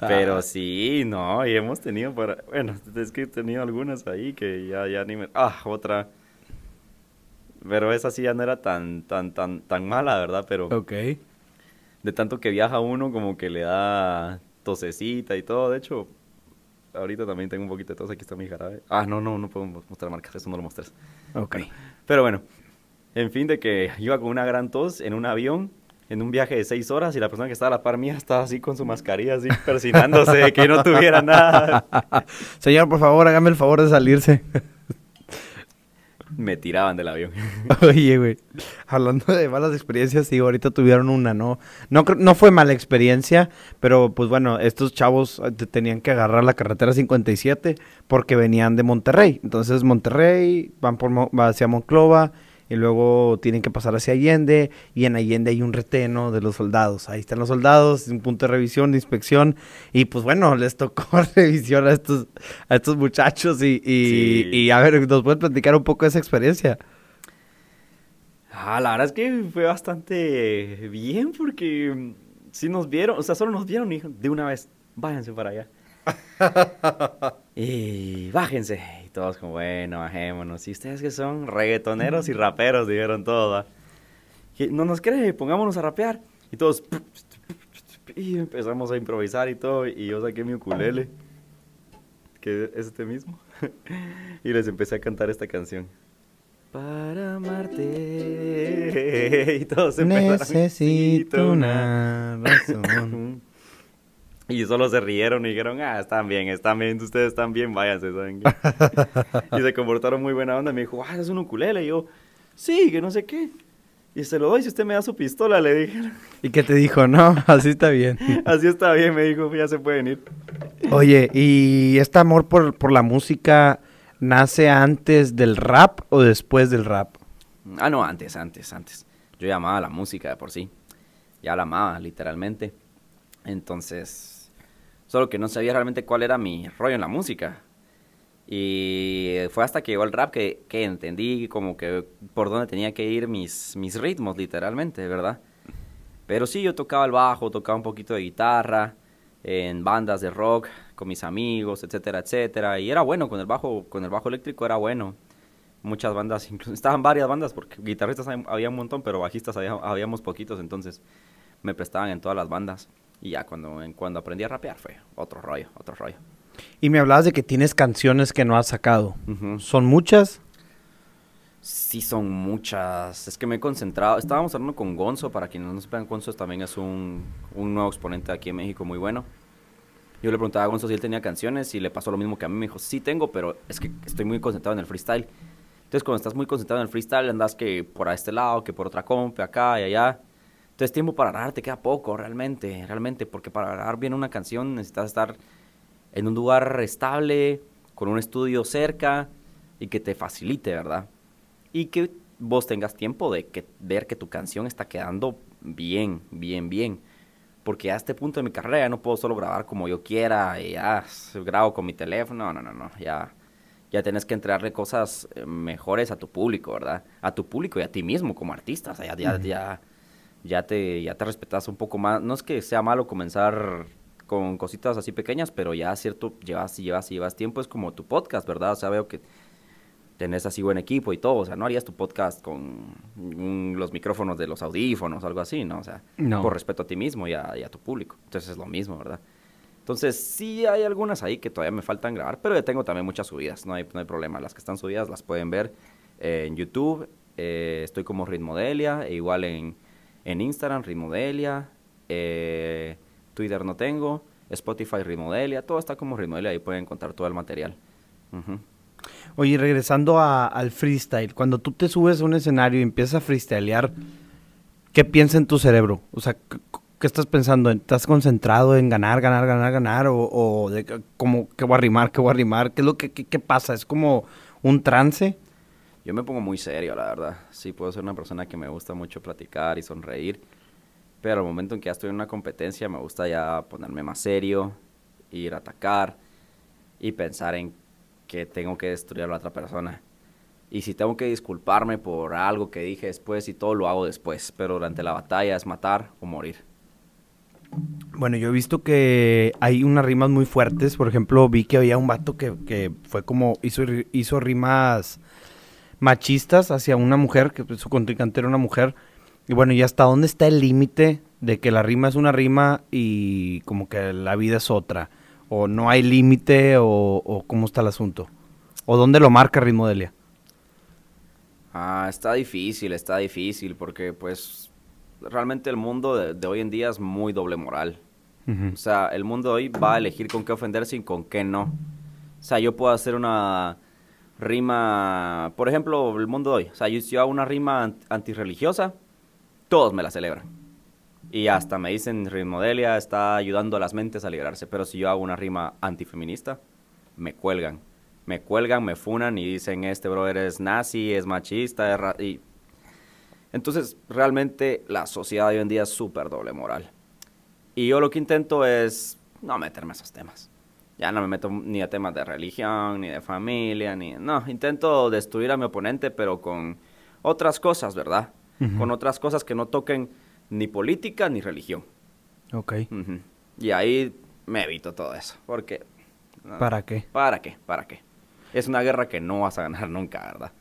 Ah. Pero sí, no, y hemos tenido para... Bueno, es que he tenido algunas ahí que ya, ya ni me... Ah, otra. Pero esa sí ya no era tan, tan, tan, tan mala, ¿verdad? Pero... Ok. De tanto que viaja uno como que le da tosecita y todo. De hecho, ahorita también tengo un poquito de tos. Aquí está mi jarabe. Ah, no, no, no puedo mostrar marcas. Eso no lo mostré. Ok. pero bueno, en fin, de que iba con una gran tos en un avión, en un viaje de seis horas, y la persona que estaba a la par mía estaba así con su mascarilla, así persinándose de que no tuviera nada. <laughs> Señor, por favor, hágame el favor de salirse me tiraban del avión. <laughs> Oye, güey, hablando de malas experiencias, sí, ahorita tuvieron una, ¿no? No, no fue mala experiencia, pero pues bueno, estos chavos eh, tenían que agarrar la carretera 57 porque venían de Monterrey. Entonces, Monterrey, van por, hacia Monclova y luego tienen que pasar hacia Allende y en Allende hay un reteno de los soldados. Ahí están los soldados, un punto de revisión, de inspección y pues bueno, les tocó <laughs> revisión a estos, a estos muchachos y, y, a ver, ¿nos puedes platicar un poco de esa experiencia? Ah, la verdad es que fue bastante bien porque sí nos vieron, o sea, solo nos vieron y de una vez, váyanse para allá. <laughs> y bájense todos como, bueno, bajémonos. ¿Y ustedes que son? Reggaetoneros y raperos, dijeron todos. No nos cree, pongámonos a rapear. Y todos... Y empezamos a improvisar y todo. Y yo saqué mi ukulele, que es este mismo. <laughs> y les empecé a cantar esta canción. Para amarte. <laughs> Y todos empezaron. Necesito una razón. Y solo se rieron y dijeron, ah, están bien, están bien, ustedes están bien, váyanse, ¿saben <laughs> y se comportaron muy buena onda. Me dijo, ah, es un ukulele. Y yo, sí, que no sé qué. Y se lo doy si usted me da su pistola, le dije. ¿Y qué te dijo? No, <laughs> así está bien. <laughs> así está bien, me dijo, ya se pueden ir. Oye, ¿y este amor por, por la música nace antes del rap o después del rap? Ah, no, antes, antes, antes. Yo llamaba la música de por sí. Ya la amaba, literalmente. Entonces, Solo que no sabía realmente cuál era mi rollo en la música. Y fue hasta que llegó el rap que, que entendí como que por dónde tenía que ir mis, mis ritmos, literalmente, ¿verdad? Pero sí, yo tocaba el bajo, tocaba un poquito de guitarra, en bandas de rock, con mis amigos, etcétera, etcétera. Y era bueno, con el bajo, con el bajo eléctrico era bueno. Muchas bandas, <laughs> estaban varias bandas, porque guitarristas había un montón, pero bajistas habíamos poquitos, entonces me prestaban en todas las bandas. Y ya cuando, cuando aprendí a rapear fue otro rollo, otro rollo. Y me hablabas de que tienes canciones que no has sacado. ¿Son muchas? Sí, son muchas. Es que me he concentrado. Estábamos hablando con Gonzo, para quienes no sepan, Gonzo también es un, un nuevo exponente aquí en México muy bueno. Yo le preguntaba a Gonzo si él tenía canciones y le pasó lo mismo que a mí. Me dijo, sí tengo, pero es que estoy muy concentrado en el freestyle. Entonces, cuando estás muy concentrado en el freestyle, andas que por este lado, que por otra comp, acá y allá. Entonces, tiempo para grabar te queda poco, realmente, realmente, porque para grabar bien una canción necesitas estar en un lugar estable, con un estudio cerca y que te facilite, ¿verdad? y que vos tengas tiempo de que, ver que tu canción está quedando bien, bien, bien. Porque a este punto de mi carrera ya no puedo solo grabar como yo quiera y ya grabo con mi teléfono. No, no, no, ya, ya tienes que entregarle cosas eh, mejores a tu público, ¿verdad? A tu público y a ti mismo como artista. O sea, ya, ya, ya, ya, te, ya te respetas un poco más. No es que sea malo comenzar con cositas así pequeñas, pero ya cierto, llevas y llevas y llevas tiempo, es como tu podcast, ¿verdad? O sea, veo que tenés así buen equipo y todo, o sea, no harías tu podcast con los micrófonos de los audífonos algo así, ¿no? O sea, por respeto a ti mismo y a, tu público. Entonces es lo mismo, ¿verdad? Entonces sí hay algunas ahí que todavía me faltan grabar, pero ya tengo también muchas subidas, no hay, no hay problema. Las que están subidas las pueden ver eh, en YouTube, eh, estoy como Ritmodelia, e igual en, en Instagram, Ritmodelia, eh, Twitter no tengo, Spotify Ritmodelia, todo está como Ritmodelia, ahí pueden encontrar todo el material. Oye, regresando al freestyle, cuando tú te subes a un escenario y empiezas a freestylear, ¿qué piensa en tu cerebro? O sea, ¿qué estás pensando? ¿Estás concentrado en ganar, ganar, ganar, ganar? ¿O, de como, qué voy a rimar, qué voy a rimar? ¿Qué es lo que pasa? ¿Es como un trance? Yo me pongo muy serio, la verdad. Sí, puedo ser una persona que me gusta mucho platicar y sonreír. Pero al momento en que ya estoy en una competencia, me gusta ya ponerme más serio, ir a atacar y pensar en que tengo que destruir a la otra persona. Y si tengo que disculparme por algo que dije después y todo, lo hago después. Pero durante la batalla es matar o morir. Bueno, yo he visto que hay unas rimas muy fuertes. Por ejemplo, vi que había un vato que, fue como, hizo, hizo rimas machistas hacia una mujer, que su contrincante era una mujer. Y bueno, ¿y hasta dónde está el límite de que la rima es una rima y como que la vida es otra? ¿O no hay límite o, cómo está el asunto? ¿O dónde lo marca Ritmodelia? Ah, está difícil, está difícil, porque pues realmente el mundo de, hoy en día es muy doble moral. O sea, el mundo de hoy va a elegir con qué ofenderse y con qué no. O sea, yo puedo hacer una rima, por ejemplo, el mundo de hoy. O sea, yo, hago una rima antirreligiosa, todos me la celebran. Y hasta me dicen, Ritmodelia está ayudando a las mentes a liberarse. Pero si yo hago una rima antifeminista, me cuelgan. Me cuelgan, me funan y dicen, este brother es nazi, es machista, y... Entonces, realmente la sociedad hoy en día es súper doble moral. Y yo lo que intento es no meterme a esos temas. Ya no me meto ni a temas de religión, ni de familia, ni... No, intento destruir a mi oponente, pero con otras cosas, ¿verdad? Con otras cosas que no toquen ni política ni religión. Ok. Y ahí me evito todo eso, porque... ¿Para qué? ¿Para qué? ¿Para qué? Es una guerra que no vas a ganar <laughs> nunca, ¿verdad?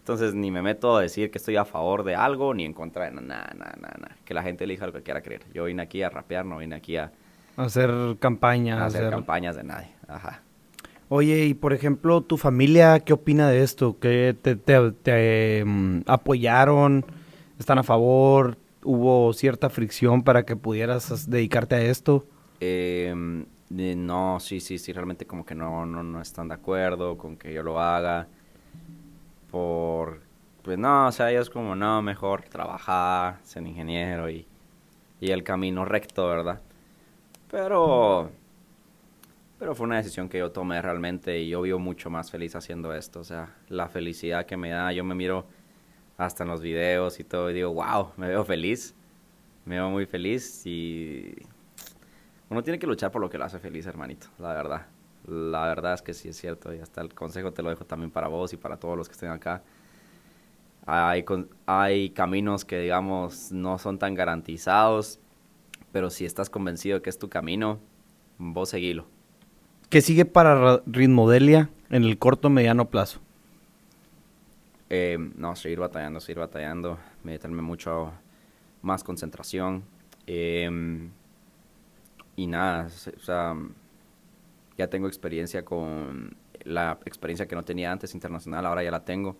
Entonces ni me meto a decir que estoy a favor de algo ni en contra de nada, nada, nada, Que la gente elija lo que quiera creer. Yo vine aquí a rapear, no vine aquí a... Hacer campañas. Hacer, campañas de nadie, ajá. Oye, y por ejemplo, ¿tu familia qué opina de esto? ¿Que te, te, mm, apoyaron? ¿Están a favor? hubo cierta fricción para que pudieras dedicarte a esto? Em, no, sí, sí, sí, realmente como que no, no, no están de acuerdo con que yo lo haga. Por, pues no, o sea, ellos como, no, mejor trabajar, ser ingeniero y, y el camino recto, ¿verdad? Pero, pero fue una decisión que yo tomé realmente y yo vivo mucho más feliz haciendo esto. O sea, la felicidad que me da, yo me miro hasta en los videos y todo, y digo, wow, me veo feliz, me veo muy feliz y uno tiene que luchar por lo que lo hace feliz, hermanito, la verdad. La verdad es que sí es cierto y hasta el consejo te lo dejo también para vos y para todos los que estén acá. Hay, hay caminos que, digamos, no son tan garantizados, pero si estás convencido de que es tu camino, vos seguilo. ¿Qué sigue para Ritmodelia en el corto mediano plazo? Eh, no, seguir batallando, seguir batallando, meterme mucho más concentración. Em, y nada, o sea, ya tengo experiencia con la experiencia que no tenía antes internacional, ahora ya la tengo.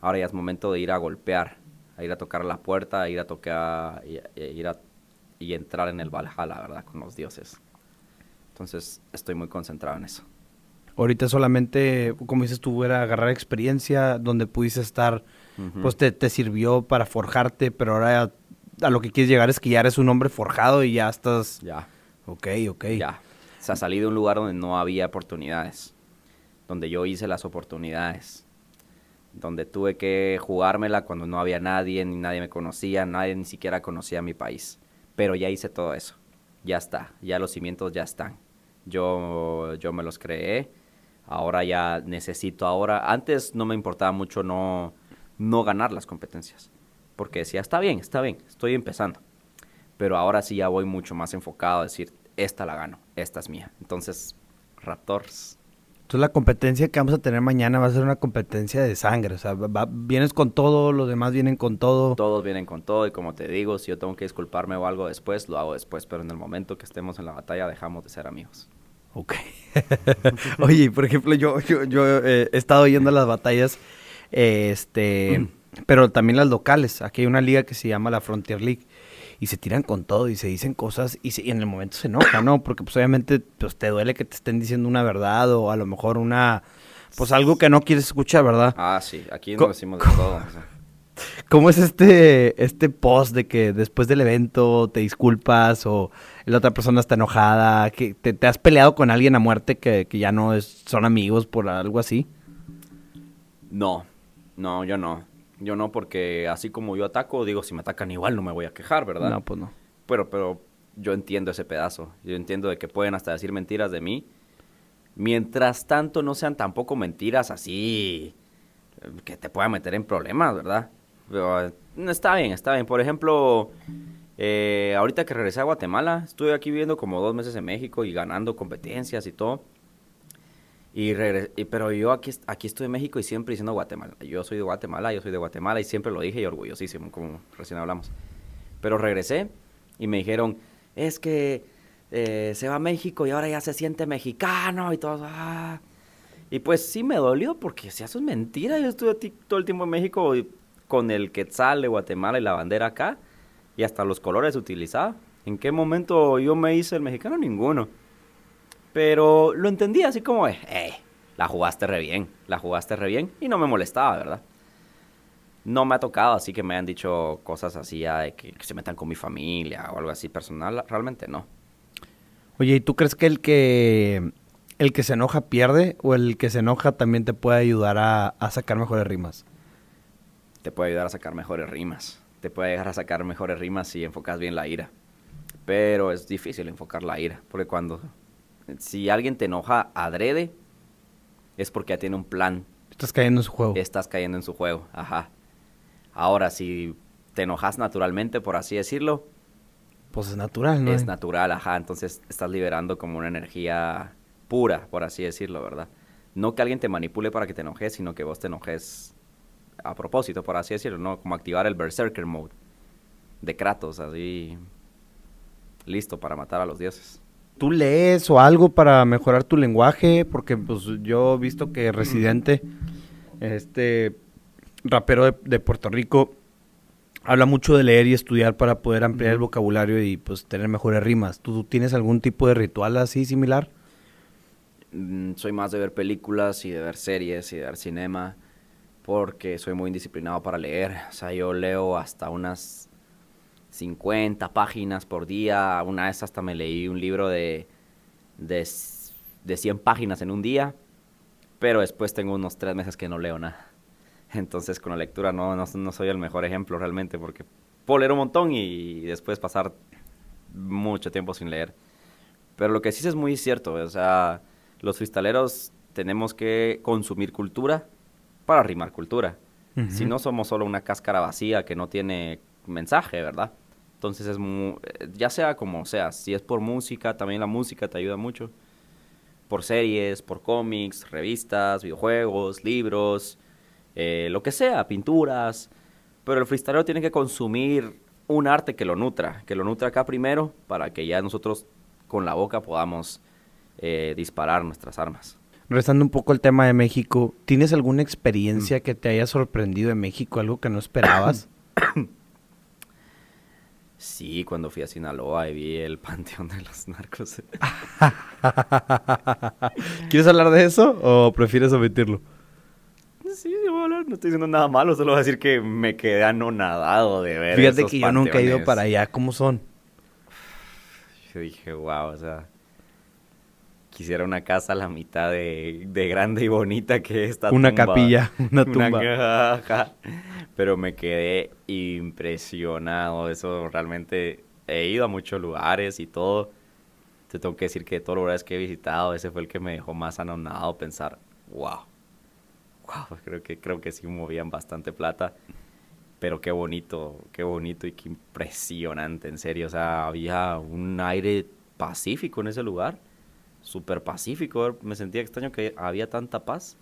Ahora ya es momento de ir a golpear, a ir a tocar la puerta, a ir a tocar, y, ir a, y entrar en el Valhalla, ¿verdad? Con los dioses. Entonces estoy muy concentrado en eso. Ahorita solamente, como dices tú, era agarrar experiencia donde pudiste estar, pues te, te, sirvió para forjarte, pero ahora a lo que quieres llegar es que ya eres un hombre forjado y ya estás... Ya. Ok, ok. Ya. O sea, salí de un lugar donde no había oportunidades, donde yo hice las oportunidades, donde tuve que jugármela cuando no había nadie, ni nadie me conocía, nadie ni siquiera conocía mi país. Pero ya hice todo eso. Ya está, ya los cimientos ya están. Yo, yo me los creé. Ahora ya necesito ahora. Antes no me importaba mucho no, no ganar las competencias porque decía, está bien, está bien, estoy empezando. Pero ahora sí ya voy mucho más enfocado a decir, esta la gano, esta es mía. Entonces, Raptors. Entonces la competencia que vamos a tener mañana va a ser una competencia de sangre, o sea, vienes con todo, los demás vienen con todo. Todos vienen con todo y como te digo, si yo tengo que disculparme o algo después, lo hago después, pero en el momento que estemos en la batalla dejamos de ser amigos. Ok. <laughs> Oye, por ejemplo, yo, yo, yo eh, he estado yendo a las batallas, este... Pero también las locales. Aquí hay una liga que se llama la Frontier League. Y se tiran con todo y se dicen cosas y, en el momento se enoja, ¿no? Porque pues obviamente pues, te duele que te estén diciendo una verdad o a lo mejor una... Pues algo que no quieres escuchar, ¿verdad? Ah, sí. Aquí no decimos de todo. <laughs> ¿Cómo es este, este post de que después del evento te disculpas o la otra persona está enojada? que te, has peleado con alguien a muerte que, que ya no es, son amigos por algo así? No, no, yo no. Yo no, porque así como yo ataco, digo, si me atacan igual no me voy a quejar, ¿verdad? No, pues no. Pero, pero yo entiendo ese pedazo. Yo entiendo de que pueden hasta decir mentiras de mí. Mientras tanto no sean tampoco mentiras así que te puedan meter en problemas, ¿verdad? Pero, está bien, está bien. Por ejemplo, eh, ahorita que regresé a Guatemala, estuve aquí viviendo como dos meses en México y ganando competencias y todo. Y, pero yo aquí, aquí estoy en México y siempre diciendo Guatemala. Yo soy de Guatemala, yo soy de Guatemala y siempre lo dije y orgullosísimo, como recién hablamos. Pero regresé y me dijeron, es que eh, se va a México y ahora ya se siente mexicano y todo. Ah". Y pues sí me dolió porque si eso es mentira. Yo estuve todo el tiempo en México con el quetzal de Guatemala y la bandera acá y hasta los colores utilizaba. ¿En qué momento yo me hice el mexicano? Ninguno. Pero lo entendí así como, eh, la jugaste re bien, la jugaste re bien y no me molestaba, ¿verdad? No me ha tocado así que me hayan dicho cosas así ya de que, se metan con mi familia o algo así personal, realmente no. Oye, ¿y tú crees que el que el que se enoja pierde o el que se enoja también te puede ayudar a, a sacar mejores rimas? Te puede ayudar a sacar mejores rimas. Te puede ayudar a sacar mejores rimas si enfocas bien la ira. Pero es difícil enfocar la ira, porque cuando si alguien te enoja adrede, es porque ya tiene un plan. Estás cayendo en su juego. Estás cayendo en su juego, ajá. Ahora, si te enojas naturalmente, por así decirlo. Pues es natural, ¿no? Es natural, ajá. Entonces estás liberando como una energía pura, por así decirlo, ¿verdad? No que alguien te manipule para que te enojes, sino que vos te enojes a propósito, por así decirlo, ¿no? Como activar el Berserker Mode de Kratos, así listo para matar a los dioses. ¿Tú lees o algo para mejorar tu lenguaje? Porque pues yo he visto que Residente, este rapero de, Puerto Rico, habla mucho de leer y estudiar para poder ampliar el vocabulario y pues tener mejores rimas. ¿Tú, tienes algún tipo de ritual así similar? Mm, soy más de ver películas y de ver series y de ver cinema porque soy muy indisciplinado para leer. O sea, yo leo hasta unas 50 páginas por día. Una vez hasta me leí un libro de, de, de 100 páginas en un día, pero después tengo unos tres meses que no leo nada. Entonces con la lectura no, no, soy el mejor ejemplo realmente porque puedo leer un montón y, después pasar mucho tiempo sin leer. Pero lo que sí es muy cierto, o sea, los cristaleros tenemos que consumir cultura para rimar cultura. Si no somos solo una cáscara vacía que no tiene mensaje, ¿verdad? Entonces es muy, ya sea como sea, si es por música, también la música te ayuda mucho. Por series, por cómics, revistas, videojuegos, libros, eh, lo que sea, pinturas. Pero el freestylero tiene que consumir un arte que lo nutra, que lo nutra acá primero para que ya nosotros con la boca podamos eh, disparar nuestras armas. Regresando un poco al tema de México, ¿tienes alguna experiencia que te haya sorprendido de México, algo que no esperabas? <coughs> Sí, cuando fui a Sinaloa y vi el <laughs> panteón de los narcos. <laughs> ¿Quieres hablar de eso o prefieres omitirlo? Sí, sí, voy a hablar. No estoy diciendo nada malo, solo voy a decir que me quedé anonadado de ver Fíjate esos que yo nunca he ido para allá. ¿Cómo son? Yo dije, wow, o sea, quisiera una casa a la mitad de, de grande y bonita que esta <laughs> Una tumba. capilla, una tumba. ajá. Pero me quedé impresionado. Eso realmente he ido a muchos lugares y todo. Te tengo que decir que de todos los lugares que he visitado, ese fue el que me dejó más anonadado pensar, wow. Wow, creo que, creo que sí movían bastante plata. Pero qué bonito, qué bonito y qué impresionante, en serio. O sea, había un aire pacífico en ese lugar. Súper pacífico. Me sentía extraño que había tanta paz.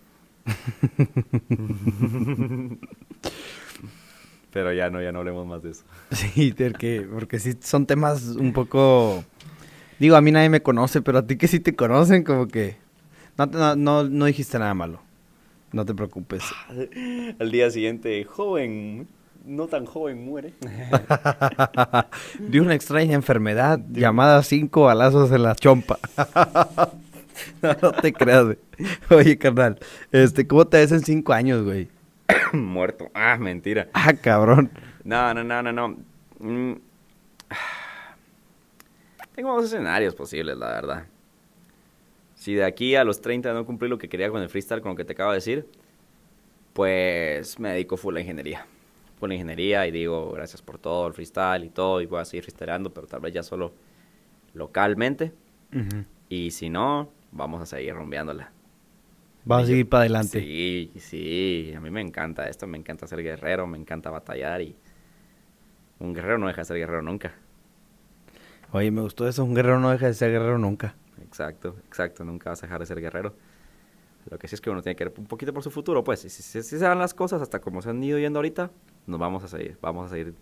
<laughs> Pero ya no, ya no hablemos más de eso. <laughs> Sí, porque, porque sí son temas un poco... Digo, a mí nadie me conoce, pero a ti que sí te conocen, como que... No, te- no, no, no dijiste nada malo. No te preocupes. <laughs> Al día siguiente, joven, no tan joven, muere. <laughs> De una extraña enfermedad llamada cinco balazos en la chompa. no, no te creas, güey. Oye, carnal, este, ¿cómo te ves en cinco años, güey? <laughs> Muerto. Ah, mentira. Ah, cabrón. No, no, no, no, no. Mm. Tengo dos escenarios posibles, la verdad. Si de aquí a los 30 no cumplí lo que quería con el freestyle, con lo que te acabo de decir, pues me dedico full a ingeniería. Full a ingeniería y digo gracias por todo, el freestyle y todo, y voy a seguir freestyleando, pero tal vez ya solo localmente. Y si no, vamos a seguir rompeándola. Vamos a seguir para adelante. Sí, sí, a mí me encanta esto, me encanta ser guerrero, me encanta batallar y un guerrero no deja de ser guerrero nunca. Oye, me gustó eso. Un guerrero no deja de ser guerrero nunca. Exacto, exacto, nunca vas a dejar de ser guerrero. Lo que sí es que uno tiene que ver un poquito por su futuro, pues, si, si- si se dan las cosas hasta como se han ido yendo ahorita, nos vamos a seguir, vamos a seguir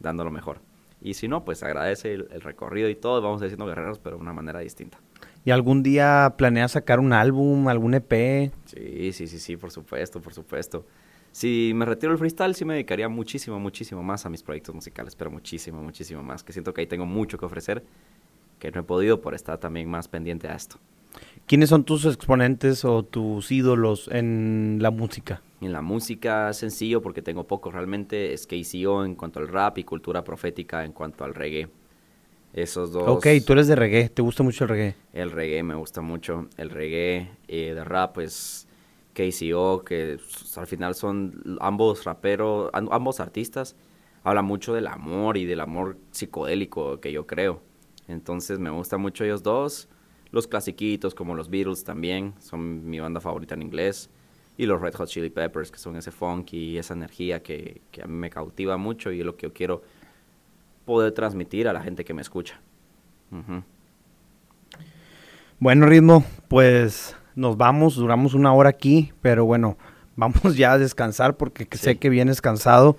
dando lo mejor. Y si no, pues agradece el, el recorrido y todo, vamos a ir siendo guerreros, pero de una manera distinta. ¿Y algún día planeas sacar un álbum, algún EP? Sí, sí, sí, sí, por supuesto, por supuesto. Si me retiro del freestyle, sí me dedicaría muchísimo, muchísimo más a mis proyectos musicales, pero muchísimo, muchísimo más. Que siento que ahí tengo mucho que ofrecer, que no he podido por estar también más pendiente a esto. ¿Quiénes son tus exponentes o tus ídolos en la música? En la música, sencillo, porque tengo poco realmente, es KCO en cuanto al rap y cultura profética en cuanto al reggae. Esos dos. Ok, tú eres de reggae, ¿te gusta mucho el reggae? El reggae me gusta mucho. El reggae eh, de rap, pues KCO, que al final son ambos raperos, am- ambos artistas, hablan mucho del amor y del amor psicodélico que yo creo. Entonces me gusta mucho ellos dos. Los clasiquitos como los Beatles también, son mi banda favorita en inglés. Y los Red Hot Chili Peppers, que son ese funk y esa energía que, que a mí me cautiva mucho y es lo que yo quiero poder transmitir a la gente que me escucha. Bueno, ritmo, pues nos vamos, duramos una hora aquí, pero bueno, <laughs> vamos ya a descansar porque que sé que vienes cansado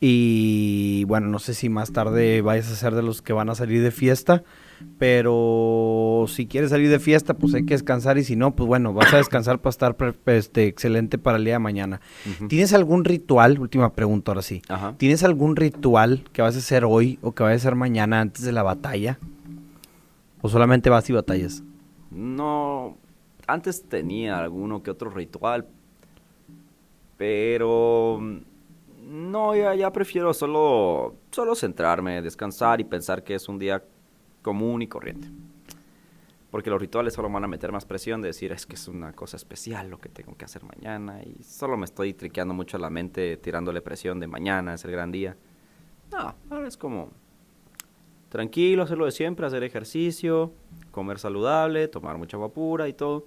y bueno, no sé si más tarde vayas a ser de los que van a salir de fiesta, pero si quieres salir de fiesta, pues hay que descansar y si no, pues bueno, vas a descansar para estar este, excelente para el día de mañana. ¿Tienes algún ritual? Última pregunta ahora sí. Ajá. ¿Tienes algún ritual que vas a hacer hoy o que vas a hacer mañana antes de la batalla? ¿O solamente vas y batallas? No, antes tenía alguno que otro ritual, pero mm, no, ya, ya prefiero solo, solo centrarme, descansar y pensar que es un día común y corriente. Porque los rituales solo van a meter más presión de decir es que es una cosa especial lo que tengo que hacer mañana y solo me estoy triqueando mucho la mente tirándole presión de mañana, es el gran día. No, ahora es como tranquilo, hacerlo de siempre, hacer ejercicio, comer saludable, tomar mucha agua pura y todo.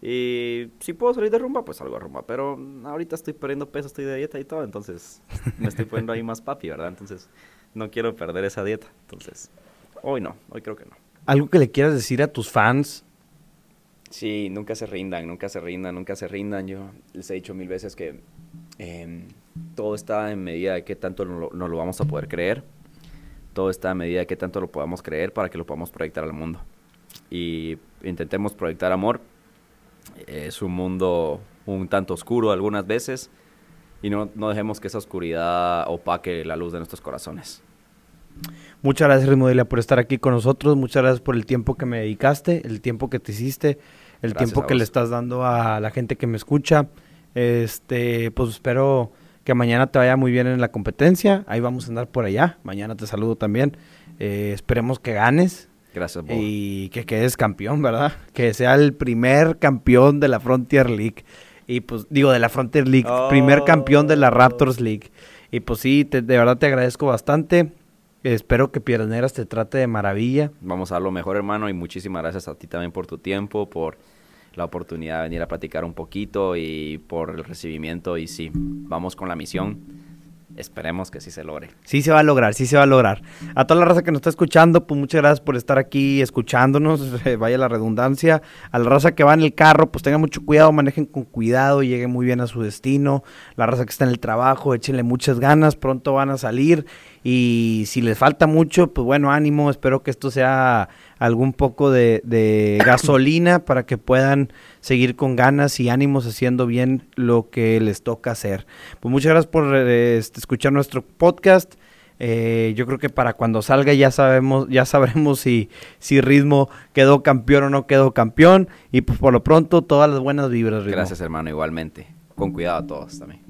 Y si puedo salir de rumba, pues salgo de rumba. Pero ahorita estoy perdiendo peso, estoy de dieta y todo, entonces me estoy poniendo ahí más papi, ¿verdad? Entonces no quiero perder esa dieta. Entonces, hoy no, hoy creo que no. ¿Algo que le quieras decir a tus fans? Sí, nunca se rindan, nunca se rindan, nunca se rindan. Yo les he dicho mil veces que em, todo está en medida de qué tanto nos lo, nos lo vamos a poder creer. Todo está en medida de qué tanto lo podamos creer para que lo podamos proyectar al mundo. Y intentemos proyectar amor Es un mundo un tanto oscuro algunas veces y no, no dejemos que esa oscuridad opaque la luz de nuestros corazones. Muchas gracias, Ritmo por estar aquí con nosotros. Muchas gracias por el tiempo que me dedicaste, el tiempo que te hiciste, el tiempo que le estás dando a la gente que me escucha. Este, pues espero que mañana te vaya muy bien en la competencia. Ahí vamos a andar por allá. Mañana te saludo también. Eh, esperemos que ganes. Gracias, Bob. Y que quedes campeón, ¿verdad? <laughs> Que sea el primer campeón de la Frontier League. Y pues, digo, de la Frontier League. Primer campeón de la Raptors League. Y pues sí, de verdad te agradezco bastante. Espero que Piedras te trate de maravilla. Vamos a lo mejor, hermano, y muchísimas gracias a ti también por tu tiempo, por la oportunidad de venir a platicar un poquito y por el recibimiento. Y sí, vamos con la misión. Esperemos que sí se logre. Sí se va a lograr, sí se va a lograr. A toda la raza que nos está escuchando, pues muchas gracias por estar aquí escuchándonos, <laughs> vaya la redundancia. A la raza que va en el carro, pues tengan mucho cuidado, manejen con cuidado, lleguen muy bien a su destino. La raza que está en el trabajo, échenle muchas ganas, pronto van a salir. Y si les falta mucho, pues bueno, ánimo, espero que esto sea algún poco de, <coughs> gasolina para que puedan seguir con ganas y ánimos haciendo bien lo que les toca hacer. Pues muchas gracias por eh, este, escuchar nuestro podcast. Eh, yo creo que para cuando salga ya sabemos, ya sabremos si, si Ritmo quedó campeón o no quedó campeón. Y pues por lo pronto, todas las buenas vibras, Gracias, hermano, igualmente. Con cuidado a todos también.